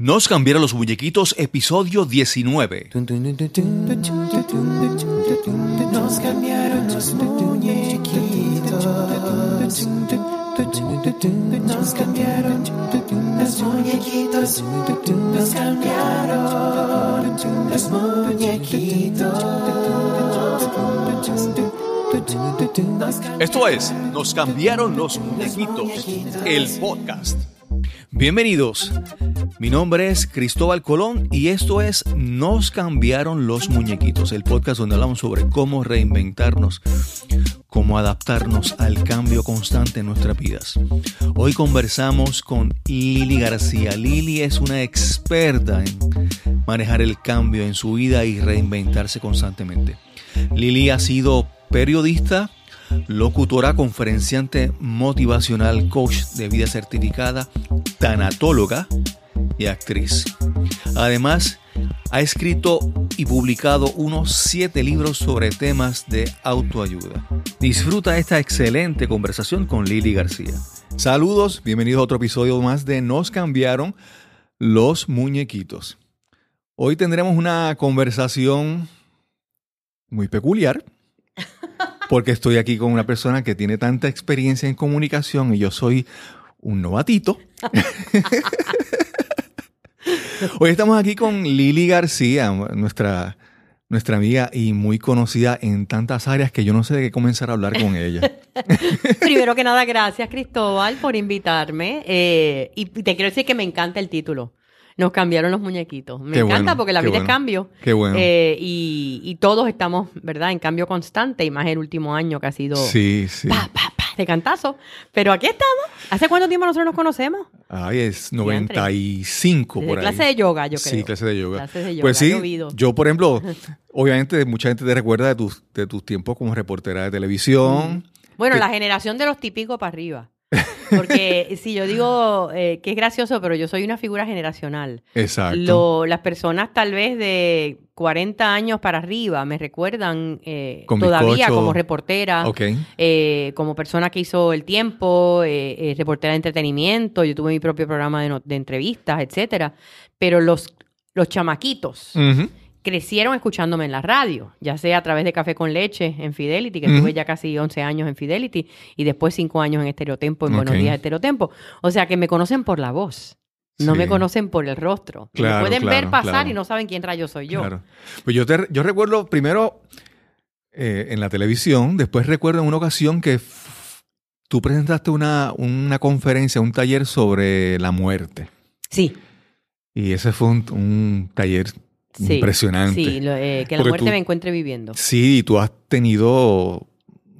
Nos cambiaron los muñequitos, episodio 19. Nos cambiaron los muñequitos. Nos cambiaron los muñequitos. Nos cambiaron los muñequitos. Esto es Nos cambiaron los muñequitos, el podcast. Bienvenidos. Mi nombre es Cristóbal Colón y esto es Nos cambiaron los muñequitos, el podcast donde hablamos sobre cómo reinventarnos, cómo adaptarnos al cambio constante en nuestras vidas. Hoy conversamos con Lili García. Lili es una experta en manejar el cambio en su vida y reinventarse constantemente. Lili ha sido periodista, locutora, conferenciante motivacional, coach de vida certificada, tanatóloga y actriz. Además, ha escrito y publicado unos siete libros sobre temas de autoayuda. Disfruta esta excelente conversación con Lili García. Saludos, bienvenidos a otro episodio más de Nos cambiaron los muñequitos. Hoy tendremos una conversación muy peculiar porque estoy aquí con una persona que tiene tanta experiencia en comunicación y yo soy un novatito. Hoy estamos aquí con Lili García, nuestra, nuestra amiga y muy conocida en tantas áreas que yo no sé de qué comenzar a hablar con ella. Primero que nada, gracias Cristóbal por invitarme. Eh, y te quiero decir que me encanta el título. Nos cambiaron los muñequitos. Me Qué encanta bueno, porque la vida es cambio. Qué bueno. Eh, y, y todos estamos, ¿verdad?, en cambio constante y más el último año que ha sido Sí, sí. pa, pa, de cantazo. Pero aquí estamos. ¿Hace cuánto tiempo nosotros nos conocemos? Ay, es 95 Desde por ahí. clase de yoga, yo creo. Sí, clase de yoga. Clases de yoga, Pues sí, llovido. yo por ejemplo, obviamente mucha gente te recuerda de tus, de tus tiempos como reportera de televisión. Bueno, Que- la generación de los típicos para arriba. Porque si yo digo eh, que es gracioso, pero yo soy una figura generacional. Exacto. Lo- las personas tal vez de 40 años para arriba me recuerdan eh, todavía bizcocho. como reportera, eh, como persona que hizo El Tiempo, eh, eh, reportera de entretenimiento, yo tuve mi propio programa de, no- de entrevistas, etcétera. Pero los, los chamaquitos. Crecieron escuchándome en la radio, ya sea a través de Café con Leche en Fidelity, que Ujú. estuve ya casi 11 años en Fidelity, y después 5 años en Estereotempo, en Buenos. Días Estereotempo. O sea que me conocen por la voz. No Sí. me conocen por el rostro. Claro, me pueden ver pasar claro. y no saben quién rayo soy yo. Claro. Pues yo, te, yo recuerdo primero eh, en la televisión, después recuerdo en una ocasión que tú presentaste una, una conferencia, un taller sobre la muerte. Sí, Y ese fue un, un taller sí. impresionante. Sí, lo- eh, que la Porque muerte tú- me encuentre viviendo. Sí, y tú has tenido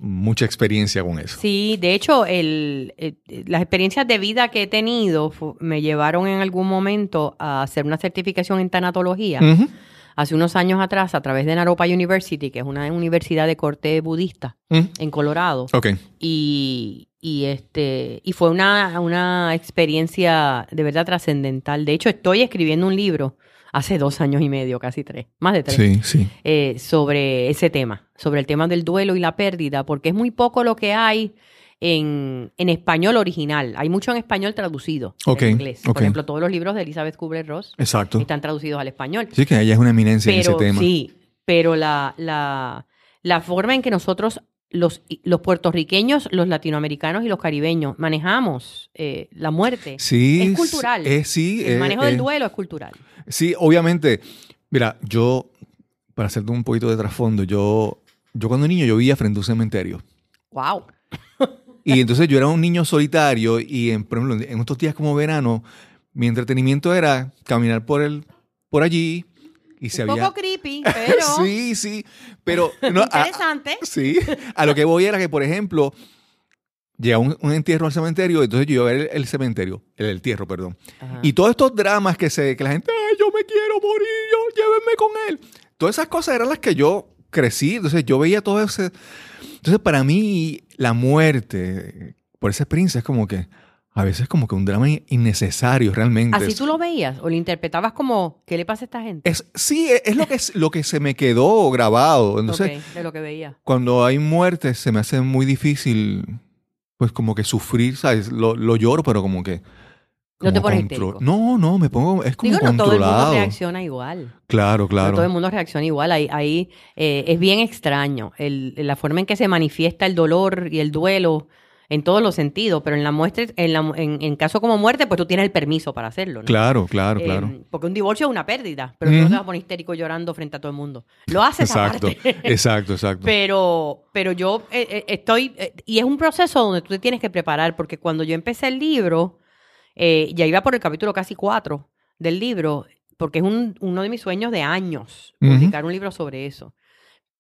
mucha experiencia con eso. Sí, de hecho, el, eh, las experiencias de vida que he tenido me llevaron en algún momento a hacer una certificación en tanatología. Hace unos años atrás a través de Naropa University, que es una universidad de corte budista en Colorado. Ok. Y, y este y fue una, una experiencia de verdad trascendental. De hecho, estoy escribiendo un libro hace dos años y medio, casi tres, más de tres, Sí, sí. eh, sobre ese tema, sobre el tema del duelo y la pérdida, porque es muy poco lo que hay en, en español original. Hay mucho en español traducido Ok, en inglés. Por ejemplo, todos los libros de Elizabeth Kubler-Ross Exacto. están traducidos al español Sí, que ella es una eminencia en ese tema. sí, pero la, la, la forma en que nosotros, los, los puertorriqueños, los latinoamericanos y los caribeños, manejamos eh, la muerte, Sí, es cultural. Es, sí, el eh, manejo eh, del duelo es cultural. Sí, obviamente. Mira, yo, para hacerte un poquito de trasfondo, yo, yo cuando niño yo vivía frente a un cementerio. ¡Wow! Y entonces yo era un niño solitario y, en, por ejemplo, en estos días como verano, mi entretenimiento era caminar por, el, por allí y se Un había... poco creepy, pero sí, sí, pero... no, a- interesante. Sí, a lo que voy era que, por ejemplo, llega un, un entierro al cementerio, entonces yo iba a ver el, el cementerio, el entierro, perdón. Ajá. Y todos estos dramas que, se, que la gente, ay, yo me quiero morir, yo, llévenme con él. Todas esas cosas eran las que yo crecí, entonces yo veía todo ese... Entonces para mí la muerte, por esa experiencia, es como que a veces como que un drama in- innecesario realmente. ¿Así tú lo veías o lo interpretabas como, ¿qué le pasa a esta gente? Es, sí, es, es lo, que, es lo que se me quedó grabado. Entonces, de lo que veía. cuando hay muertes se me hace muy difícil, pues como que sufrir, ¿sabes? Lo, lo lloro, pero como que No te pones histérico. No, no, me pongo, es como Digo, no todo el mundo reacciona igual. Claro, No claro. todo el mundo reacciona igual. Ahí, ahí eh, es bien extraño el- la forma en que se manifiesta el dolor y el duelo en todos los sentidos, pero en la muestra, en, la, en, en caso como muerte, pues tú tienes el permiso para hacerlo. ¿no? Claro, claro, Eh, claro. porque un divorcio es una pérdida, pero tú no te vas a poner histérico llorando frente a todo el mundo. Lo haces Exacto, aparte. exacto, exacto. Pero, pero yo eh, eh, estoy, eh, y es un proceso donde tú te tienes que preparar, porque cuando yo empecé el libro, ya iba por el capítulo casi cuatro del libro, porque es un- uno de mis sueños de años, publicar un libro sobre eso.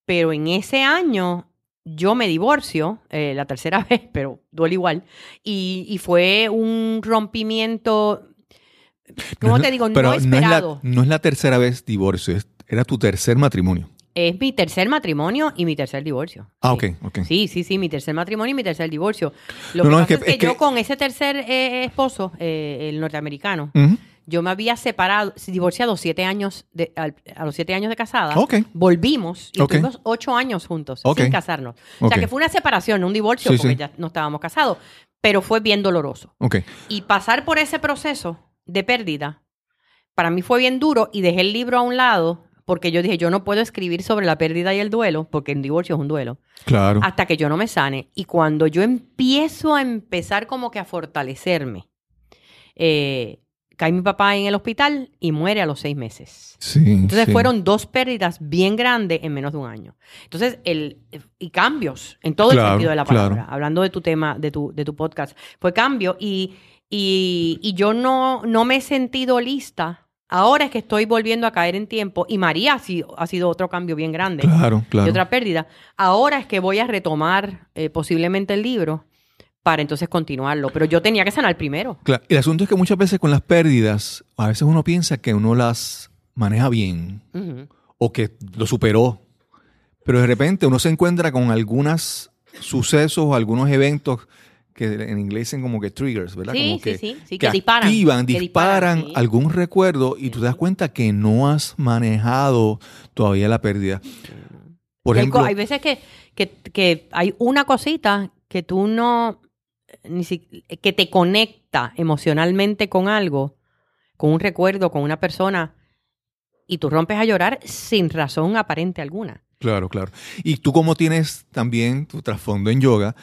Pero en ese año yo me divorcio, eh, la tercera vez, pero duele igual, y, y fue un rompimiento, ¿cómo No es- te digo? pero no es esperado. la, no es la tercera vez divorcio, es- era tu tercer matrimonio. Es mi tercer matrimonio y mi tercer divorcio. Ah, Sí. ok, ok. Sí, sí, sí, mi tercer matrimonio y mi tercer divorcio. Lo No, que pasa es que- es yo con ese tercer eh, esposo, eh, el norteamericano. Yo me había separado, divorciado siete años de, al- a los siete años de casada. Ok. Volvimos y Ok. estuvimos ocho años juntos Ok. sin casarnos. O Ok. sea que fue una separación, no un divorcio, Sí, porque sí. ya no estábamos casados, pero fue bien doloroso. Ok. Y pasar por ese proceso de pérdida, para mí fue bien duro y dejé el libro a un lado porque yo dije, yo no puedo escribir sobre la pérdida y el duelo, porque el divorcio es un duelo, Claro. hasta que yo no me sane. Y cuando yo empiezo a empezar como que a fortalecerme, eh, cae mi papá en el hospital y muere a los seis meses. Sí. Entonces sí. fueron dos pérdidas bien grandes en menos de un año. Entonces, el, y cambios en todo Claro, el sentido de la claro. palabra. Hablando de tu tema, de tu, de tu podcast, fue cambio y, y, y yo no, no me he sentido lista. Ahora es que estoy volviendo a caer en tiempo y María ha sido, ha sido otro cambio bien grande Claro, y claro. otra pérdida. Ahora es que voy a retomar eh, posiblemente el libro para entonces continuarlo. Pero yo tenía que sanar primero. Claro, El asunto es que muchas veces con las pérdidas, a veces uno piensa que uno las maneja bien o que lo superó, pero de repente uno se encuentra con algunos sucesos o algunos eventos que en inglés dicen como que triggers, ¿verdad? Sí, como sí, que, sí, sí, que que disparan, activan, que disparan, disparan, algún recuerdo y tú te das cuenta que no has manejado todavía la pérdida. Por ejemplo, hay veces que, que hay una cosita que tú no, ni si- que te conecta emocionalmente con algo, con un recuerdo, con una persona, y tú rompes a llorar sin razón aparente alguna. Claro, claro. Y tú como tienes también tu trasfondo en yoga,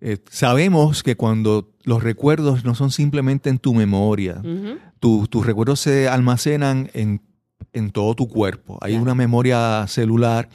eh, sabemos que cuando los recuerdos no son simplemente en tu memoria, tu- tus recuerdos se almacenan en, en todo tu cuerpo. Hay una memoria celular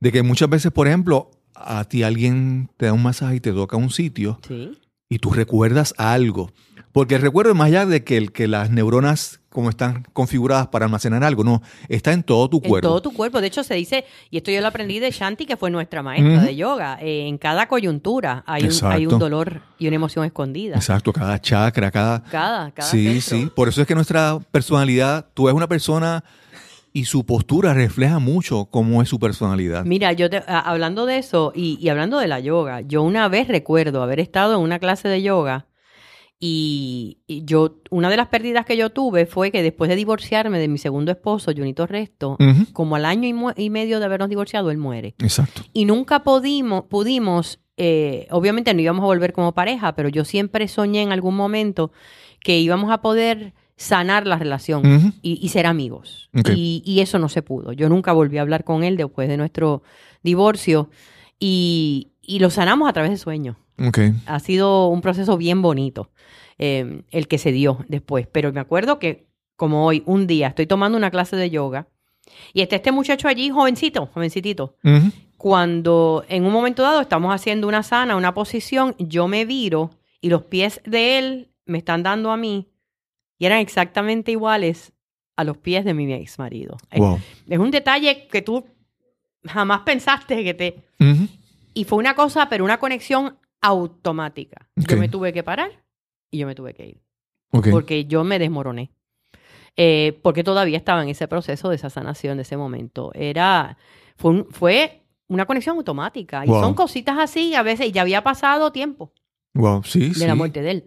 de que muchas veces, por ejemplo, a ti alguien te da un masaje y te toca un sitio Sí. Y tú recuerdas algo. Porque el recuerdo es más allá de que, el, que las neuronas como están configuradas para almacenar algo, no, está en todo tu En cuerpo. todo tu cuerpo. De hecho, se dice, y esto yo lo aprendí de Shanti, que fue nuestra maestra de yoga, eh, en cada coyuntura hay un, hay un dolor y una emoción escondida. Exacto, cada chakra, cada... Cada, cada sí, centro. sí. Por eso es que nuestra personalidad, tú eres una persona y su postura refleja mucho cómo es su personalidad. Mira, yo te- a- hablando de eso y, y hablando de la yoga, yo una vez recuerdo haber estado en una clase de yoga y, y yo, una de las pérdidas que yo tuve fue que después de divorciarme de mi segundo esposo, Junito Resto, como al año y, medio de habernos divorciado, él muere. Exacto. Y nunca pudimos, pudimos eh, obviamente no íbamos a volver como pareja, pero yo siempre soñé en algún momento que íbamos a poder sanar la relación y, y ser amigos. Y, y eso no se pudo. Yo nunca volví a hablar con él después de nuestro divorcio y, y lo sanamos a través de sueños. Ha sido un proceso bien bonito eh, el que se dio después. Pero me acuerdo que, como hoy, un día estoy tomando una clase de yoga y está este muchacho allí, jovencito, jovencitito. Cuando en un momento dado estamos haciendo una sana, una posición, yo me viro y los pies de él me están dando a mí y eran exactamente iguales a los pies de mi ex marido. Wow. Es un detalle que tú jamás pensaste que te... Ujú. Y fue una cosa, pero una conexión automática. Ok. Yo me tuve que parar y yo me tuve que ir. Ok. Porque yo me desmoroné. Eh, porque todavía estaba en ese proceso de esa sanación, de ese momento. Era, fue, un- fue una conexión automática. Y Wow. son cositas así, a veces, y ya había pasado tiempo Wow, sí, de sí. la muerte de él.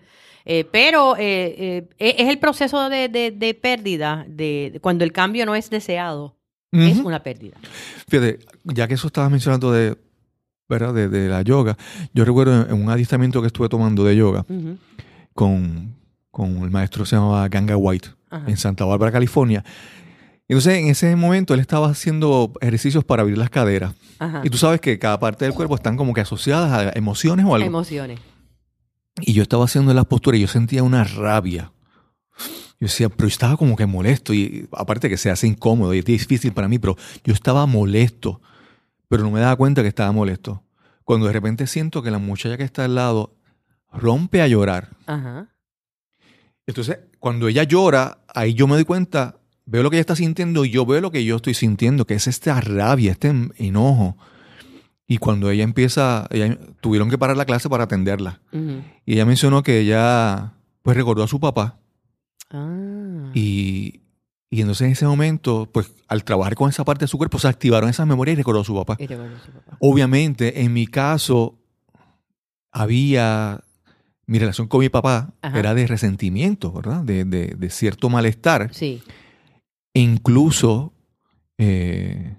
Eh, pero eh, eh, es el proceso de, de- de pérdida, de, de cuando el cambio no es deseado, es una pérdida. Fíjate, ya que eso estabas mencionando de, ¿verdad? De, la yoga, yo recuerdo en, en un adiestramiento que estuve tomando de yoga con, con el maestro se llamaba Ganga White Ajá. en Santa Bárbara, California. Entonces, en ese momento él estaba haciendo ejercicios para abrir las caderas. Ajá. Y tú sabes que cada parte del cuerpo están como que asociadas a emociones o algo. Emociones. Y yo estaba haciendo las posturas y yo sentía una rabia. Yo decía, pero yo estaba como que molesto. Y aparte que se hace incómodo y es difícil para mí, pero yo estaba molesto. Pero no me daba cuenta que estaba molesto. Cuando de repente siento que la muchacha que está al lado rompe a llorar. Ajá. Entonces, cuando ella llora, ahí yo me doy cuenta, veo lo que ella está sintiendo y yo veo lo que yo estoy sintiendo, que es esta rabia, este en- enojo. Y cuando ella empieza, ella- tuvieron que parar la clase para atenderla. Y ella mencionó que ella, pues recordó a su papá. Ah. Y, y entonces en ese momento, pues al trabajar con esa parte de su cuerpo, se activaron esas memorias y recordó a su papá. Y recordó a su papá. Obviamente, en mi caso, había. Mi relación con mi papá Ajá. era de resentimiento, ¿verdad? De, de- de cierto malestar. Sí. E incluso eh,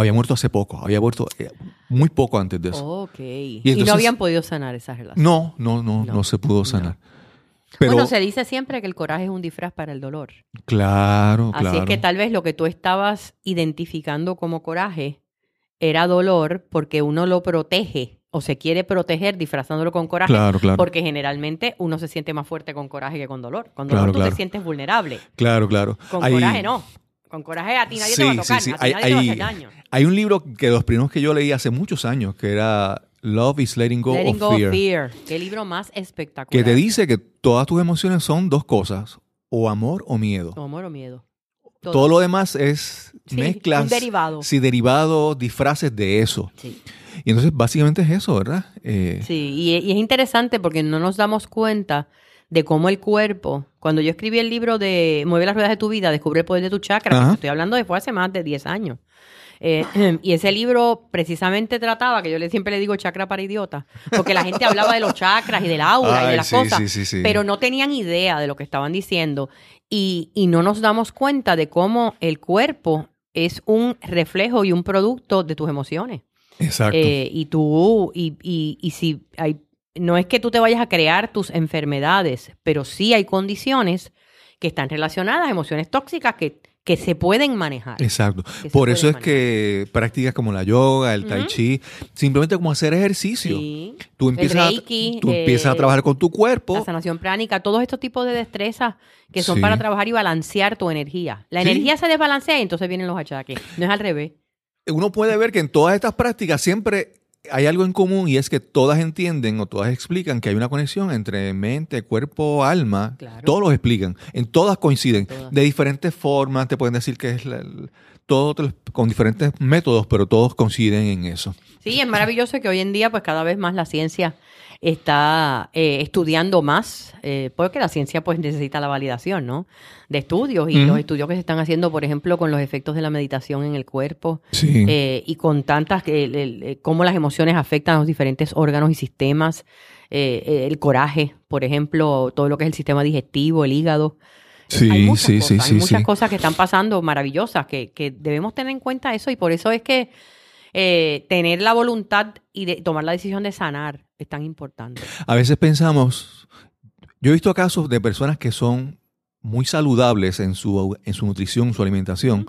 había muerto hace poco. Había muerto eh, muy poco antes de eso. Ok. Y, entonces- no habían podido sanar esa relación. No, no, no, no, No, se pudo sanar. Pero, bueno, se dice siempre que el coraje es un disfraz para el dolor. claro, Así claro. es que tal vez lo que tú estabas identificando como coraje era dolor porque uno lo protege o se quiere proteger disfrazándolo con coraje. Claro, claro. Porque generalmente uno se siente más fuerte con coraje que con dolor. Con Claro, dolor tú claro. te sientes vulnerable. Claro, claro. Con coraje no. Con coraje a ti nadie te va a tocar, sí, sí. a ti Hay- nadie te va a hacer daño. Hay un libro que los primeros que yo leí hace muchos años, que era Love is Letting Go Letting of go of Fear, fear. Qué libro más espectacular. que te dice que todas tus emociones son dos cosas, o amor o miedo. O amor o miedo. Todo. Todo lo demás es Sí, mezclas, un derivado. sí, derivados, disfraces de eso. Sí. Y entonces básicamente es eso, ¿verdad? Eh, Sí, y, y es interesante porque no nos damos cuenta de cómo el cuerpo, cuando yo escribí el libro de Mueve las ruedas de tu vida, descubre el poder de tu chakra, que estoy hablando de fue hace más de 10 años. Eh, y ese libro precisamente trataba, que yo le, siempre le digo chakra para idiota, porque la gente hablaba de los chakras y del aura y de las sí, cosas, sí, sí, sí. pero no tenían idea de lo que estaban diciendo. Y, y no nos damos cuenta de cómo el cuerpo es un reflejo y un producto de tus emociones. Exacto. Eh, y tú, y, y, y si hay, no es que tú te vayas a crear tus enfermedades, pero sí hay condiciones que están relacionadas emociones tóxicas que, que se pueden manejar. Exacto. Por eso es manejar. que prácticas como la yoga, el tai chi, simplemente como hacer ejercicio. Sí. Tú empiezas, Reiki, a, tú empiezas a eh, trabajar con tu cuerpo. La sanación pránica, todos estos tipos de destrezas que son Sí. para trabajar y balancear tu energía. La Sí. energía se desbalancea y entonces vienen los achaques. No es al revés. Uno puede ver que en todas estas prácticas siempre hay algo en común y es que todas entienden o todas explican que hay una conexión entre mente, cuerpo, alma. Claro. Todos lo explican. En todas coinciden. Todas. De diferentes formas. Te pueden decir que es la- el- todo con diferentes métodos, pero todos coinciden en eso. Sí, es maravilloso que hoy en día, pues cada vez más la ciencia está eh, estudiando más, eh, porque la ciencia pues necesita la validación, ¿no? De estudios y los estudios que se están haciendo, por ejemplo, con los efectos de la meditación en el cuerpo Sí. eh, y con tantas, cómo las emociones afectan a los diferentes órganos y sistemas, el coraje, por ejemplo, todo lo que es el sistema digestivo, el hígado. Sí, hay muchas sí, cosas, sí, hay muchas cosas que están pasando maravillosas que, que debemos tener en cuenta eso y por eso es que eh, tener la voluntad y de tomar la decisión de sanar es tan importante. A veces pensamos, yo he visto casos de personas que son muy saludables en su, en su nutrición, su alimentación,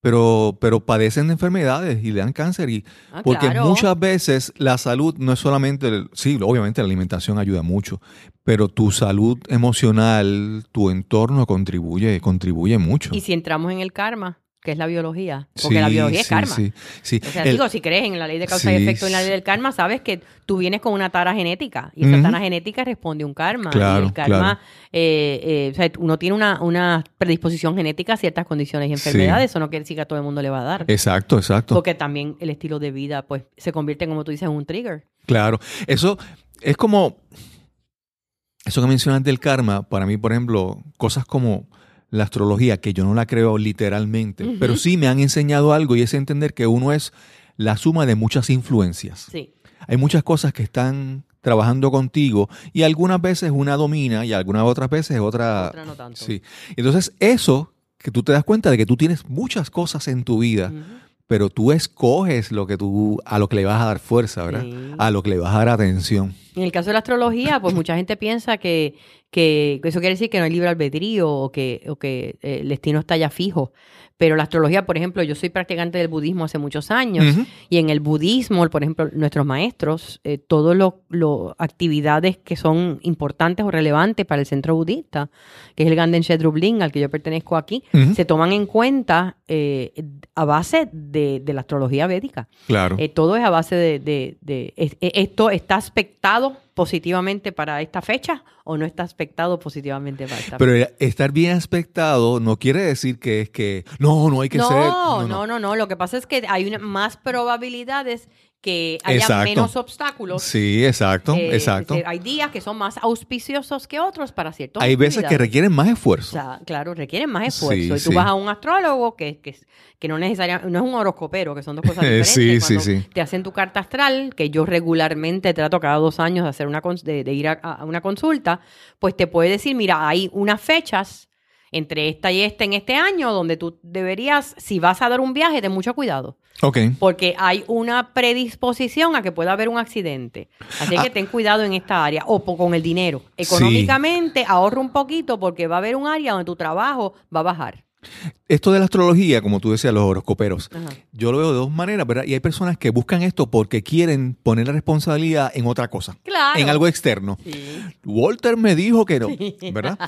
pero, pero padecen de enfermedades y le dan cáncer. Y, Ah, porque claro. muchas veces la salud no es solamente, el- sí, obviamente la alimentación ayuda mucho, pero tu salud emocional, tu entorno contribuye, contribuye mucho. Y si entramos en el karma, que es la biología, porque Sí, la biología es sí, karma. Sí, sí. O sea, El- digo, si crees en la ley de causa y efecto y en la ley del karma, sabes que tú vienes con una tara genética y esa Ujú. tara genética responde a un karma. Claro, y el karma, claro. eh, eh, o sea, uno tiene una, una predisposición genética a ciertas condiciones y enfermedades. Eso no quiere decir que a todo el mundo le va a dar. Exacto, exacto. Porque también el estilo de vida, pues, se convierte, como tú dices, en un trigger. Claro, eso es como, eso que mencionas del karma, para mí, por ejemplo, cosas como la astrología, que yo no la creo literalmente, pero sí me han enseñado algo y es entender que uno es la suma de muchas influencias. Sí. Hay muchas cosas que están trabajando contigo y algunas veces una domina y algunas otras veces otra... Otra no tanto. Sí. Entonces, eso que tú te das cuenta de que tú tienes muchas cosas en tu vida, pero tú escoges lo que tú, a lo que le vas a dar fuerza, ¿verdad? Sí. A lo que le vas a dar atención. En el caso de la astrología, pues mucha gente piensa que, que eso quiere decir que no hay libre albedrío o que, o que eh, el destino está ya fijo. Pero la astrología, por ejemplo, yo soy practicante del budismo hace muchos años Ujú. y en el budismo, por ejemplo, nuestros maestros, eh, todas las actividades que son importantes o relevantes para el centro budista, que es el Ganden Shedrubling, al que yo pertenezco aquí, se toman en cuenta eh, a base de, de la astrología védica. Claro. Eh, todo es a base de, de- de- es- esto está aspectado positivamente para esta fecha o no está aspectado positivamente para esta Pero estar bien aspectado no quiere decir que es que no, no hay que no, ser. no, no, no, Lo que pasa es que hay una- más probabilidades que haya Exacto. menos obstáculos. Sí, exacto, Eh, exacto. hay días que son más auspiciosos que otros para ciertos Hay veces que requieren más O esfuerzo. sea, claro, requieren más esfuerzo. Sí, y tú sí. vas a un astrólogo que, que, que no necesariamente, no es un horoscopero, que son dos cosas diferentes. Sí, sí, Cuando sí. Te hacen tu carta astral, que yo regularmente trato cada dos años de, hacer una, de, de ir a, a una consulta, pues te puede decir, mira, hay unas fechas entre esta y esta en este año donde tú deberías, si vas a dar un viaje, ten mucho cuidado. Ok. Porque hay una predisposición a que pueda haber un accidente. Así Ah. que ten cuidado en esta área. O con el dinero. Económicamente, ahorra un poquito porque va a haber un área donde tu trabajo va a bajar. Esto de la astrología, como tú decías, los horoscoperos, Ajá. yo lo veo de dos maneras, ¿verdad? Y hay personas que buscan esto porque quieren poner la responsabilidad en otra cosa, Claro. en algo externo. Sí. Walter me dijo que no, ¿verdad?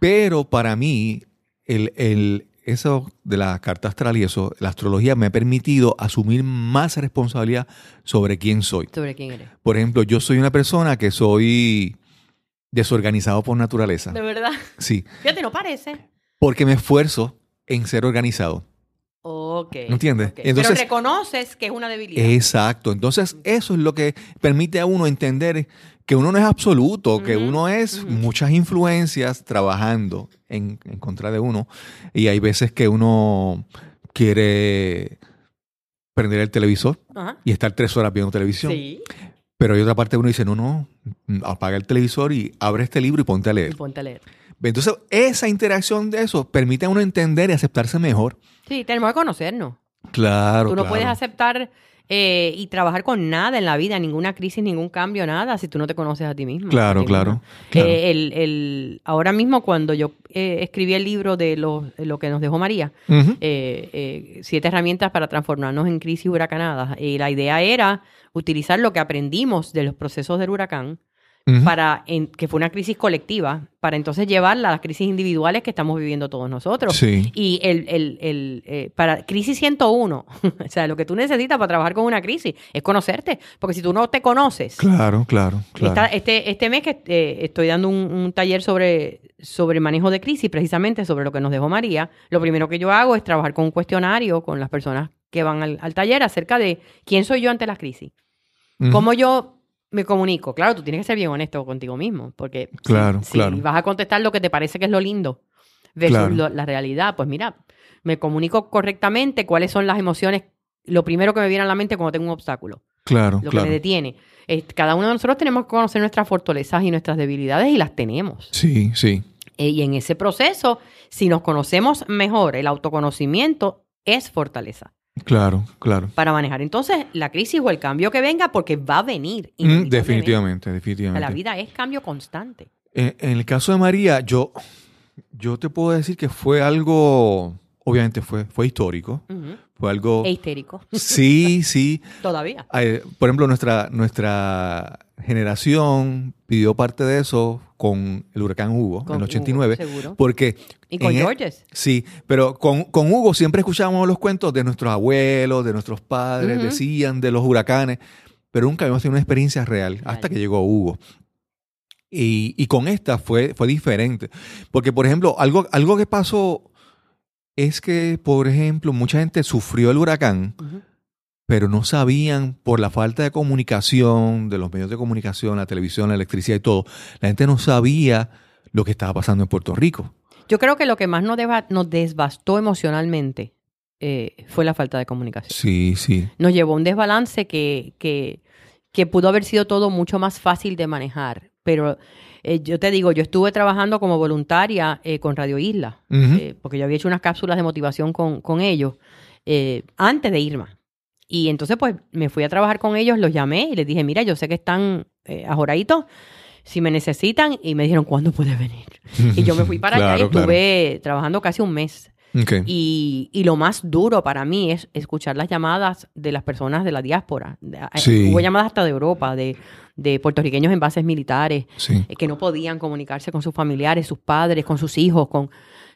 Pero para mí, el, el- eso de la carta astral y eso, la astrología me ha permitido asumir más responsabilidad sobre quién soy. Sobre quién eres. Por ejemplo, yo soy una persona que soy desorganizado por naturaleza. De verdad. Sí, Fíjate, no parece. porque me esfuerzo en ser organizado. Ok. ¿Me entiendes? ok. Entonces- Pero reconoces que es una debilidad. Exacto. Entonces, eso es lo que permite a uno entender que uno no es absoluto, que uno es muchas influencias trabajando en, en contra de uno. Y hay veces que uno quiere prender el televisor Ajá. y estar tres horas viendo televisión. Sí. Pero hay otra parte de uno que dice, no, no, apaga el televisor y abre este libro y ponte a Y leer. ponte a leer. Entonces, esa interacción de eso permite a uno entender y aceptarse mejor. Sí, tenemos que conocernos. Claro, Tú no claro. puedes aceptar eh, y trabajar con nada en la vida, ninguna crisis, ningún cambio, nada, si tú no te conoces a ti mismo. Claro, ti claro. Eh, el, el- ahora mismo cuando yo eh, escribí el libro de lo, lo que nos dejó María, siete herramientas para transformarnos en crisis huracanadas, y la idea era utilizar lo que aprendimos de los procesos del huracán Para en- que fue una crisis colectiva, para entonces llevarla a las crisis individuales que estamos viviendo todos nosotros. Sí. Y el, el, el, eh, para crisis 101, o sea, lo que tú necesitas para trabajar con una crisis es conocerte, porque si tú no te conoces, Claro, claro, claro. esta- este, este mes que eh, estoy dando un, un taller sobre, sobre manejo de crisis, precisamente sobre lo que nos dejó María, lo primero que yo hago es trabajar con un cuestionario con las personas que van al, al taller acerca de quién soy yo ante las crisis. ¿Cómo yo me comunico? Claro, tú tienes que ser bien honesto contigo mismo, porque si- Claro, si, claro. vas a contestar lo que te parece que es lo lindo Claro. lo- la realidad, pues mira, me comunico correctamente cuáles son las emociones, lo primero que me viene a la mente cuando tengo un obstáculo, Claro, lo claro. que me detiene. Es- cada uno de nosotros tenemos que conocer nuestras fortalezas y nuestras debilidades y las tenemos. Sí, sí. Eh, y en ese proceso, si nos conocemos mejor, el autoconocimiento es fortaleza Claro, claro. para manejar entonces la crisis o el cambio que venga, porque va a venir. Mm, inevitablemente. definitivamente, La definitivamente. vida es cambio constante. En, en el caso de María, yo, yo te puedo decir que fue algo, obviamente fue, fue histórico. Fue algo... E histérico. Sí, sí. Todavía. Eh, por ejemplo, nuestra, nuestra generación pidió parte de eso con el huracán Hugo Con en el 89. Hugo, seguro. Porque Y con e- Georges. Sí, pero con, con Hugo siempre escuchábamos los cuentos de nuestros abuelos, de nuestros padres, decían de los huracanes, pero nunca habíamos tenido una experiencia real hasta que llegó Hugo. Y, y con esta fue, fue diferente. Porque, por ejemplo, algo, algo que pasó es que, por ejemplo, mucha gente sufrió el huracán, pero no sabían por la falta de comunicación, de los medios de comunicación, la televisión, la electricidad y todo, la gente no sabía lo que estaba pasando en Puerto Rico. Yo creo que lo que más nos, deba- nos desbastó emocionalmente eh, fue la falta de comunicación. Sí, sí. Nos llevó a un desbalance que, que, que pudo haber sido todo mucho más fácil de manejar. Pero eh, yo te digo, yo estuve trabajando como voluntaria eh, con Radio Isla, eh, porque yo había hecho unas cápsulas de motivación con, con ellos eh, antes de Irma. Y entonces, pues, me fui a trabajar con ellos, los llamé y les dije, mira, yo sé que están ajoraditos, si me necesitan, y me dijeron, ¿cuándo puedes venir? Y yo me fui para allá y Claro, claro. estuve trabajando casi un mes. Y, y lo más duro para mí es escuchar las llamadas de las personas de la diáspora. Sí. Hubo llamadas hasta de Europa, de, de puertorriqueños en bases militares, Sí. eh, que no podían comunicarse con sus familiares, sus padres, con sus hijos, con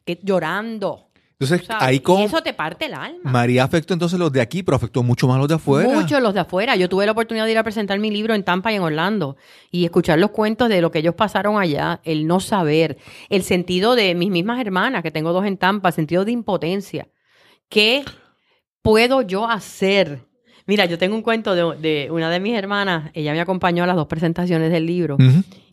que llorando. Entonces, ahí con eso te parte el alma. María afectó entonces los de aquí, pero afectó mucho más los de afuera. Muchos los de afuera. Yo tuve la oportunidad de ir a presentar mi libro en Tampa y en Orlando y escuchar los cuentos de lo que ellos pasaron allá, el no saber, el sentido de mis mismas hermanas, que tengo dos en Tampa, sentido de impotencia. ¿Qué puedo yo hacer? Mira, yo tengo un cuento de, de una de mis hermanas, ella me acompañó a las dos presentaciones del libro.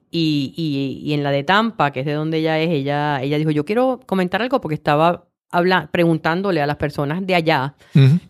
Y, y- y en la de Tampa, que es de donde ella es, ella, ella dijo, yo quiero comentar algo porque estaba habla, preguntándole a las personas de allá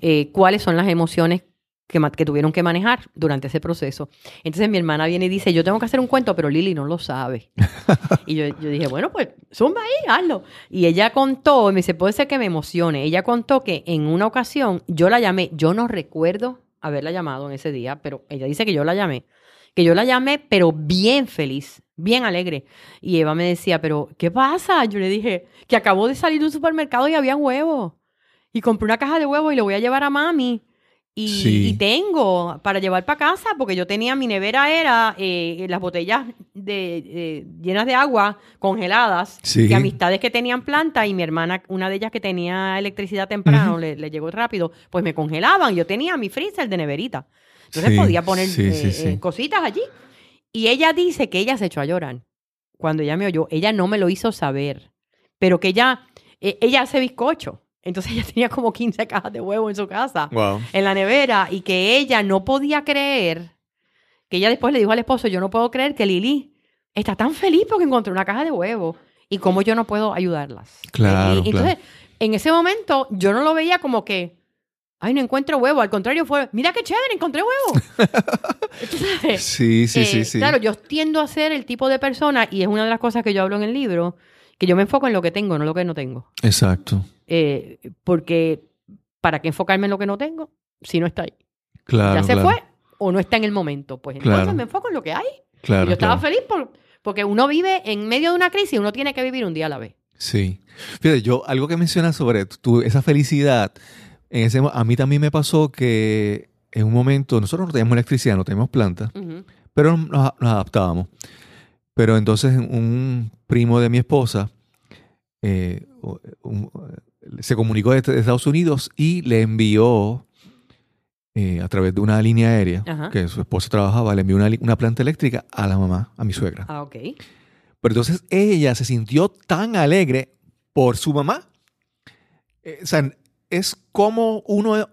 eh, cuáles son las emociones que, tuvieron que manejar durante ese proceso. Entonces mi hermana viene y dice, yo tengo que hacer un cuento, pero Lili no lo sabe. y yo, yo dije, bueno, pues zumba ahí, hazlo. Y ella contó, y me dice, puede ser que me emocione. Ella contó que en una ocasión yo la llamé, yo no recuerdo haberla llamado en ese día, pero ella dice que yo la llamé. Que yo la llamé, pero bien feliz, bien alegre. Y Eva me decía, pero ¿qué pasa? Yo le dije, que acabo de salir de un supermercado y había huevos. Y compré una caja de huevos y lo voy a llevar a mami. Y, Sí. y tengo para llevar para casa, porque yo tenía mi nevera, era eh, las botellas de, eh, llenas de agua congeladas, Sí. de amistades que tenían planta y mi hermana, una de ellas que tenía electricidad temprano, le, le llegó rápido, pues me congelaban. Yo tenía mi freezer de neverita. Entonces Sí, podía poner eh, eh, cositas allí. Y ella dice que ella se echó a llorar cuando ella me oyó. Ella no me lo hizo saber, pero que ella, eh, ella hace bizcocho. Entonces ella tenía como 15 cajas de huevo en su casa, Wow. en la nevera, y que ella no podía creer, que ella después le dijo al esposo, yo no puedo creer que Lili está tan feliz porque encontró una caja de huevo y cómo yo no puedo ayudarlas. Claro, Y- y entonces, en ese momento, yo no lo veía como que, ay, no encuentro huevo. Al contrario, fue, mira qué chévere, encontré huevo. Tú sabes, Sí, sí, eh, sí, sí. Claro, yo tiendo a ser el tipo de persona, y es una de las cosas que yo hablo en el libro, que yo me enfoco en lo que tengo, no lo que no tengo. Exacto. Eh, porque, ¿para qué enfocarme en lo que no tengo si no está ahí? Claro. ya se claro, fue o no está en el momento. Pues entonces Claro. me enfoco en lo que hay. Claro, y yo estaba feliz por, porque uno vive en medio de una crisis y uno tiene que vivir un día a la vez. Sí. Fíjate, yo, algo que mencionas sobre tu, esa felicidad, en ese, a mí también me pasó que en un momento, nosotros no teníamos electricidad, no teníamos planta, pero nos, nos adaptábamos. Pero entonces un primo de mi esposa eh, un- se comunicó de, de Estados Unidos y le envió eh, a través de una línea aérea Ajá. que su esposa trabajaba, le envió una, planta eléctrica a la mamá, a mi suegra. Ah, ok. Pero entonces ella se sintió tan alegre por su mamá. Eh, o sea, es como uno,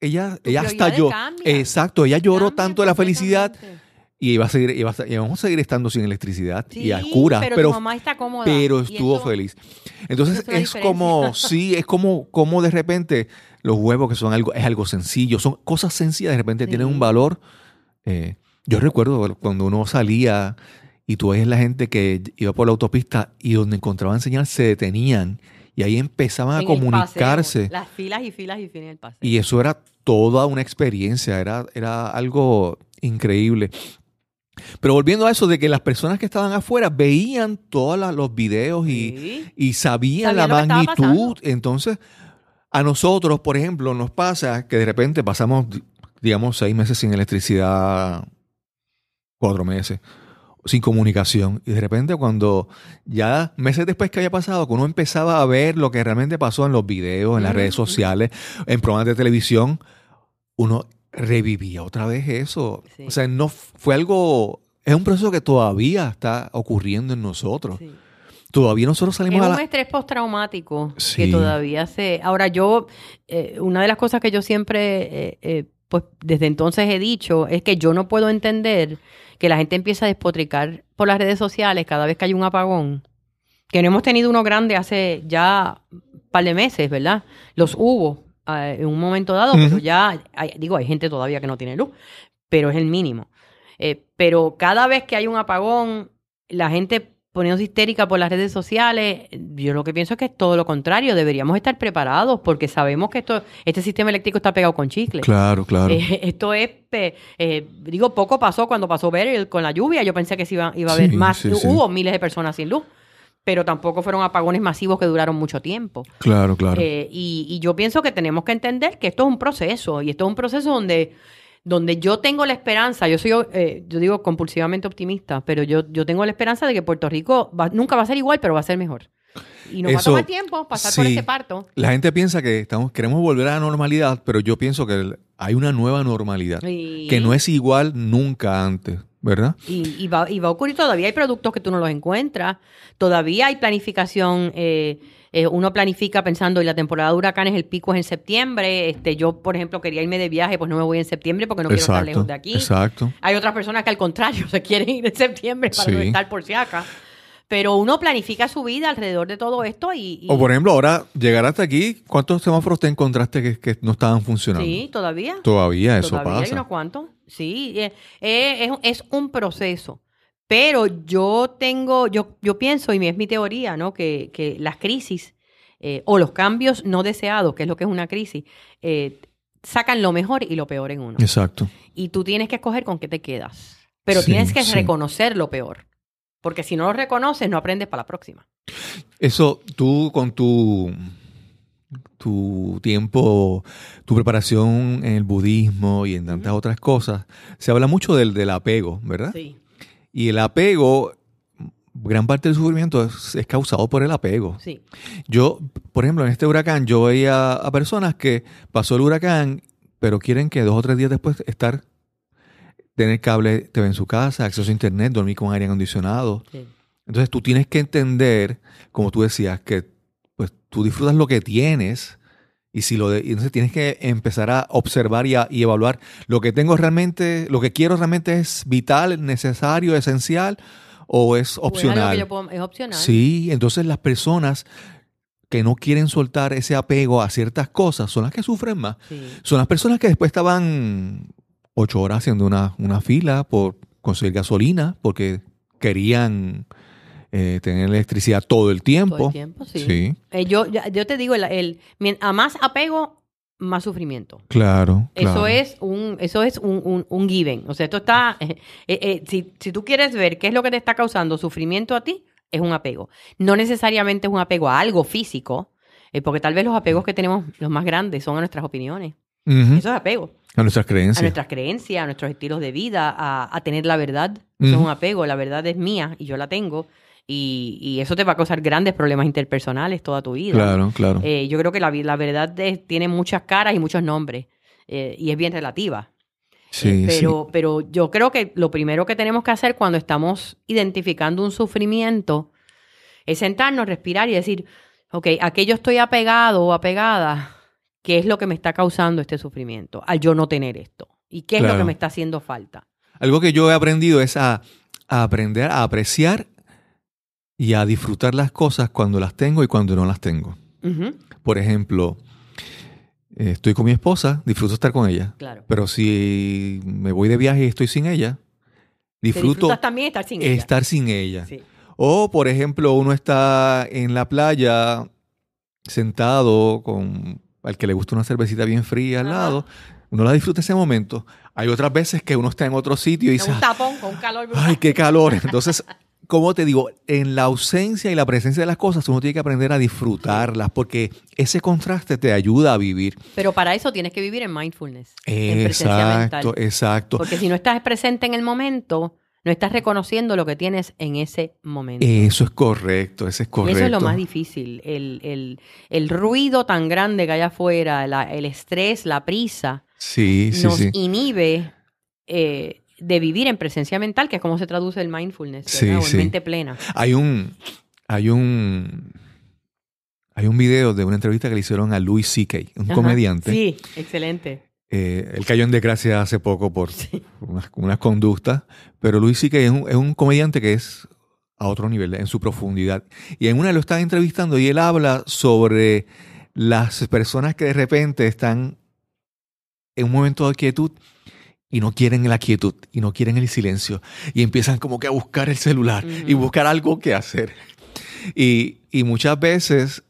ella, Tu ella cambian. exacto, ella lloró Cambia tanto de la felicidad. Y iba a seguir, iba a, y vamos a seguir estando sin electricidad Sí, y a oscuras, pero, pero, tu mamá está cómoda. pero estuvo eso- feliz. Entonces es como, sí, es como, como de repente los huevos que son algo, es algo sencillo, son cosas sencillas, de repente tienen un valor. Eh, yo recuerdo cuando uno salía y tú ves la gente que iba por la autopista y donde encontraban señal se detenían y ahí empezaban a en comunicarse. paseo, las filas y filas y filas en el paseo. Y eso era toda una experiencia, era, era algo increíble. Pero volviendo a eso de que las personas que estaban afuera veían todos los videos y, Sí. y sabían Sabían la magnitud. Entonces, a nosotros, por ejemplo, nos pasa que de repente pasamos, di- digamos, seis meses sin electricidad, cuatro meses, sin comunicación. Y de repente cuando ya meses después que había pasado, que uno empezaba a ver lo que realmente pasó en los videos, en las redes sociales, en programas de televisión, uno revivía otra vez eso. Sí. O sea, no fue algo, es un proceso que todavía está ocurriendo en nosotros. Sí. Todavía nosotros Es salimos a un la... estrés postraumático Sí. que todavía se... Ahora yo, eh, una de las cosas que yo siempre, eh, eh, pues desde entonces he dicho, es que yo no puedo entender que la gente empieza a despotricar por las redes sociales cada vez que hay un apagón. Que no hemos tenido uno grande hace ya un par de meses, ¿verdad? Los hubo eh, en un momento dado, pero ya, hay- digo, hay gente todavía que no tiene luz, pero es el mínimo. Eh, pero cada vez que hay un apagón, la gente poniéndose histérica por las redes sociales. Yo lo que pienso es que es todo lo contrario. Deberíamos estar preparados porque sabemos que esto, este sistema eléctrico está pegado con chicle. Claro, claro. Eh, esto es, eh, digo, poco pasó cuando pasó Beryl con la lluvia. Yo pensé que se iba, iba a haber Sí, más. sí, sí. Hubo miles de personas sin luz, pero tampoco fueron apagones masivos que duraron mucho tiempo. claro, claro. Eh, y, y yo pienso que tenemos que entender que esto es un proceso y esto es un proceso donde, donde yo tengo la esperanza, yo soy, eh, yo digo compulsivamente optimista, pero yo, yo tengo la esperanza de que Puerto Rico va- nunca va a ser igual, pero va a ser mejor. Y nos va a tomar tiempo pasar por este parto. La gente piensa que estamos, queremos volver a la normalidad, pero yo pienso que hay una nueva normalidad que no es igual nunca antes, ¿verdad? Y, y va, y va a ocurrir, todavía hay productos que tú no los encuentras, todavía hay planificación, eh, eh, uno planifica pensando, y la temporada de huracanes, el pico es en septiembre, este, yo, por ejemplo, quería irme de viaje, pues no me voy en septiembre porque no quiero estar lejos de aquí. exacto. Hay otras personas que al contrario se quieren ir en septiembre para no estar por si acá. Pero uno planifica su vida alrededor de todo esto y... y- O por ejemplo, ahora llegar hasta aquí, ¿cuántos semáforos te encontraste que, que no estaban funcionando? sí, todavía. Todavía eso Todavía hay pasa. unos cuantos. Sí, eh, eh, es, es un proceso. Pero yo tengo, yo, yo pienso, y es mi teoría, ¿no? Que, que las crisis eh, o los cambios no deseados, que es lo que es una crisis, eh, sacan lo mejor y lo peor en uno. Exacto. Y tú tienes que escoger con qué te quedas. Pero Sí, tienes que sí. reconocer lo peor. Porque si no lo reconoces, no aprendes para la próxima. Eso, tú con tu, tu tiempo, tu preparación en el budismo y en tantas otras cosas, se habla mucho del, del apego, ¿verdad? Sí. Y el apego, gran parte del sufrimiento es, es causado por el apego. Sí. Yo, por ejemplo, en este huracán, yo veía a personas que pasó el huracán, pero quieren que dos o tres días después estar, tener cable TV en su casa, acceso a internet, dormir con aire acondicionado. sí. Entonces tú tienes que entender, como tú decías, que pues tú disfrutas lo que tienes y si lo de, y entonces tienes que empezar a observar y, a- y evaluar lo que tengo realmente, lo que quiero realmente es vital, necesario, esencial o es opcional. puedo- es opcional. Sí, entonces las personas que no quieren soltar ese apego a ciertas cosas son las que sufren más. Sí. Son las personas que después estaban ocho horas haciendo una, una fila por conseguir gasolina porque querían eh, tener electricidad todo el tiempo. Todo el tiempo, sí. Sí, Eh, yo, yo te digo, el, a más apego, más sufrimiento. claro. Eso claro. es un, eso es un, un, un given. O sea, esto está. eh, eh, si, si tú quieres ver qué es lo que te está causando sufrimiento a ti, es un apego. No necesariamente es un apego a algo físico, porque tal vez los apegos que tenemos, los más grandes, son a nuestras opiniones. Eso es apego. A nuestras A creencias. nuestras creencias, a nuestros estilos de vida, a, a tener la verdad. Eso es un apego. La verdad es mía y yo la tengo. Y, y eso te va a causar grandes problemas interpersonales toda tu vida. Claro, claro. Eh, yo creo que la, la verdad es- tiene muchas caras y muchos nombres eh, y es bien relativa. sí, Eh, sí. pero, pero yo creo que lo primero que tenemos que hacer cuando estamos identificando un sufrimiento es sentarnos, respirar y decir, ok, ¿a qué yo estoy apegado o apegada? ¿Qué es lo que me está causando este sufrimiento al yo no tener esto? ¿Y qué es lo que me está haciendo falta? Algo que yo he aprendido es a, a aprender a apreciar y a disfrutar las cosas cuando las tengo y cuando no las tengo. Por ejemplo, eh, estoy con mi esposa, disfruto estar con ella. claro. Pero si me voy de viaje y estoy sin ella, disfruto también estar sin ella. estar sin ella. Sí. O, por ejemplo, uno está en la playa sentado con al que le gusta una cervecita bien fría al Ajá. lado. Uno la disfruta ese momento. Hay otras veces que uno está en otro sitio y dice, un tapón con calor ay, qué calor. Entonces, como te digo, en la ausencia y la presencia de las cosas, uno tiene que aprender a disfrutarlas porque ese contraste te ayuda a vivir. Pero para eso tienes que vivir en mindfulness, en presencia mental. Exacto, exacto. Porque si no estás presente en el momento, no estás reconociendo lo que tienes en ese momento. Eso es correcto, eso es Y correcto. eso es lo más difícil. El, el- el ruido tan grande que hay afuera, la- el estrés, la prisa, Sí, sí, nos sí. inhibe eh, de vivir en presencia mental, que es como se traduce el mindfulness, o en mente plena. Hay un, hay un, hay un video de una entrevista que le hicieron a Louis C.K., un Ajá. comediante. Sí, excelente. Eh, él cayó en desgracia hace poco por unas, unas conductas, pero C.K. Es un, es un comediante que es a otro nivel, en su profundidad. Y en una lo están entrevistando y él habla sobre las personas que de repente están en un momento de quietud y no quieren la quietud y no quieren el silencio y empiezan como que a buscar el celular y buscar algo que hacer. Y, y muchas veces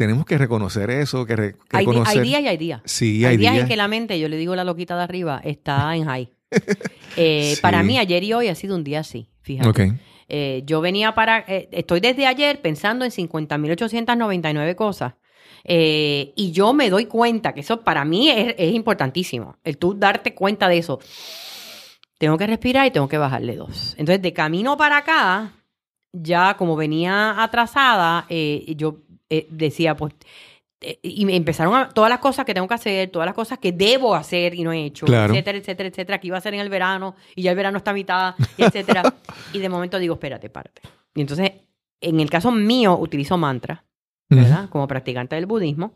tenemos que reconocer eso, que, re- que Hay, di- reconocer... hay días y hay días. Sí, hay hay días días. en que la mente, yo le digo la loquita de arriba, está en high. Eh, Sí. Para mí, ayer y hoy ha sido un día así, fíjate. Ok. Eh, yo venía para. eh, estoy desde ayer pensando en 50.899 cosas. eh, y yo me doy cuenta que eso para mí es, es importantísimo. El tú darte cuenta de eso. Tengo que respirar y tengo que bajarle dos. Entonces, de camino para acá, ya como venía atrasada, eh, yo eh, decía, pues. eh, y me empezaron a, todas las cosas que tengo que hacer, todas las cosas que debo hacer y no he hecho, Claro. etcétera, etcétera, etcétera, que iba a hacer en el verano y ya el verano está a mitad, etcétera. y de momento digo, espérate, párate. Y entonces, en el caso mío, utilizo mantra, ¿verdad? Como practicante del budismo.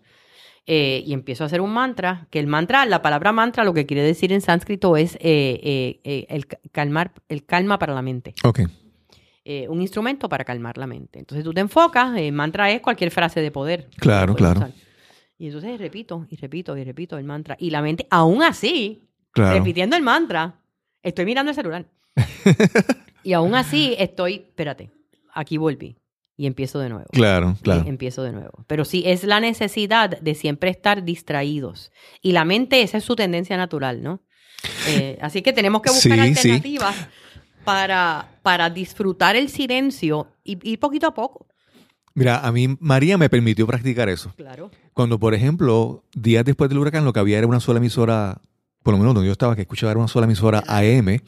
eh, y empiezo a hacer un mantra, que el mantra, la palabra mantra, lo que quiere decir en sánscrito es eh, eh, eh, el ca- calmar, el calma para la mente. Ok. Eh, un instrumento para calmar la mente. Entonces tú te enfocas, el mantra es cualquier frase de poder. Claro, puedes claro. usar. Y entonces repito, y repito, y repito el mantra. Y la mente, aún así, Claro. repitiendo el mantra, estoy mirando el celular. y aún así estoy, espérate, aquí volví. Y empiezo de nuevo. Claro, Y claro. empiezo de nuevo. Pero sí, es la necesidad de siempre estar distraídos. Y la mente, esa es su tendencia natural, ¿no? Eh, así que tenemos que buscar Sí, sí. Para, para disfrutar el silencio y ir poquito a poco. Mira, a mí María me permitió practicar eso. Claro. Cuando, por ejemplo, días después del huracán, lo que había era una sola emisora, por lo menos donde yo estaba, que escuchaba era una sola emisora AM,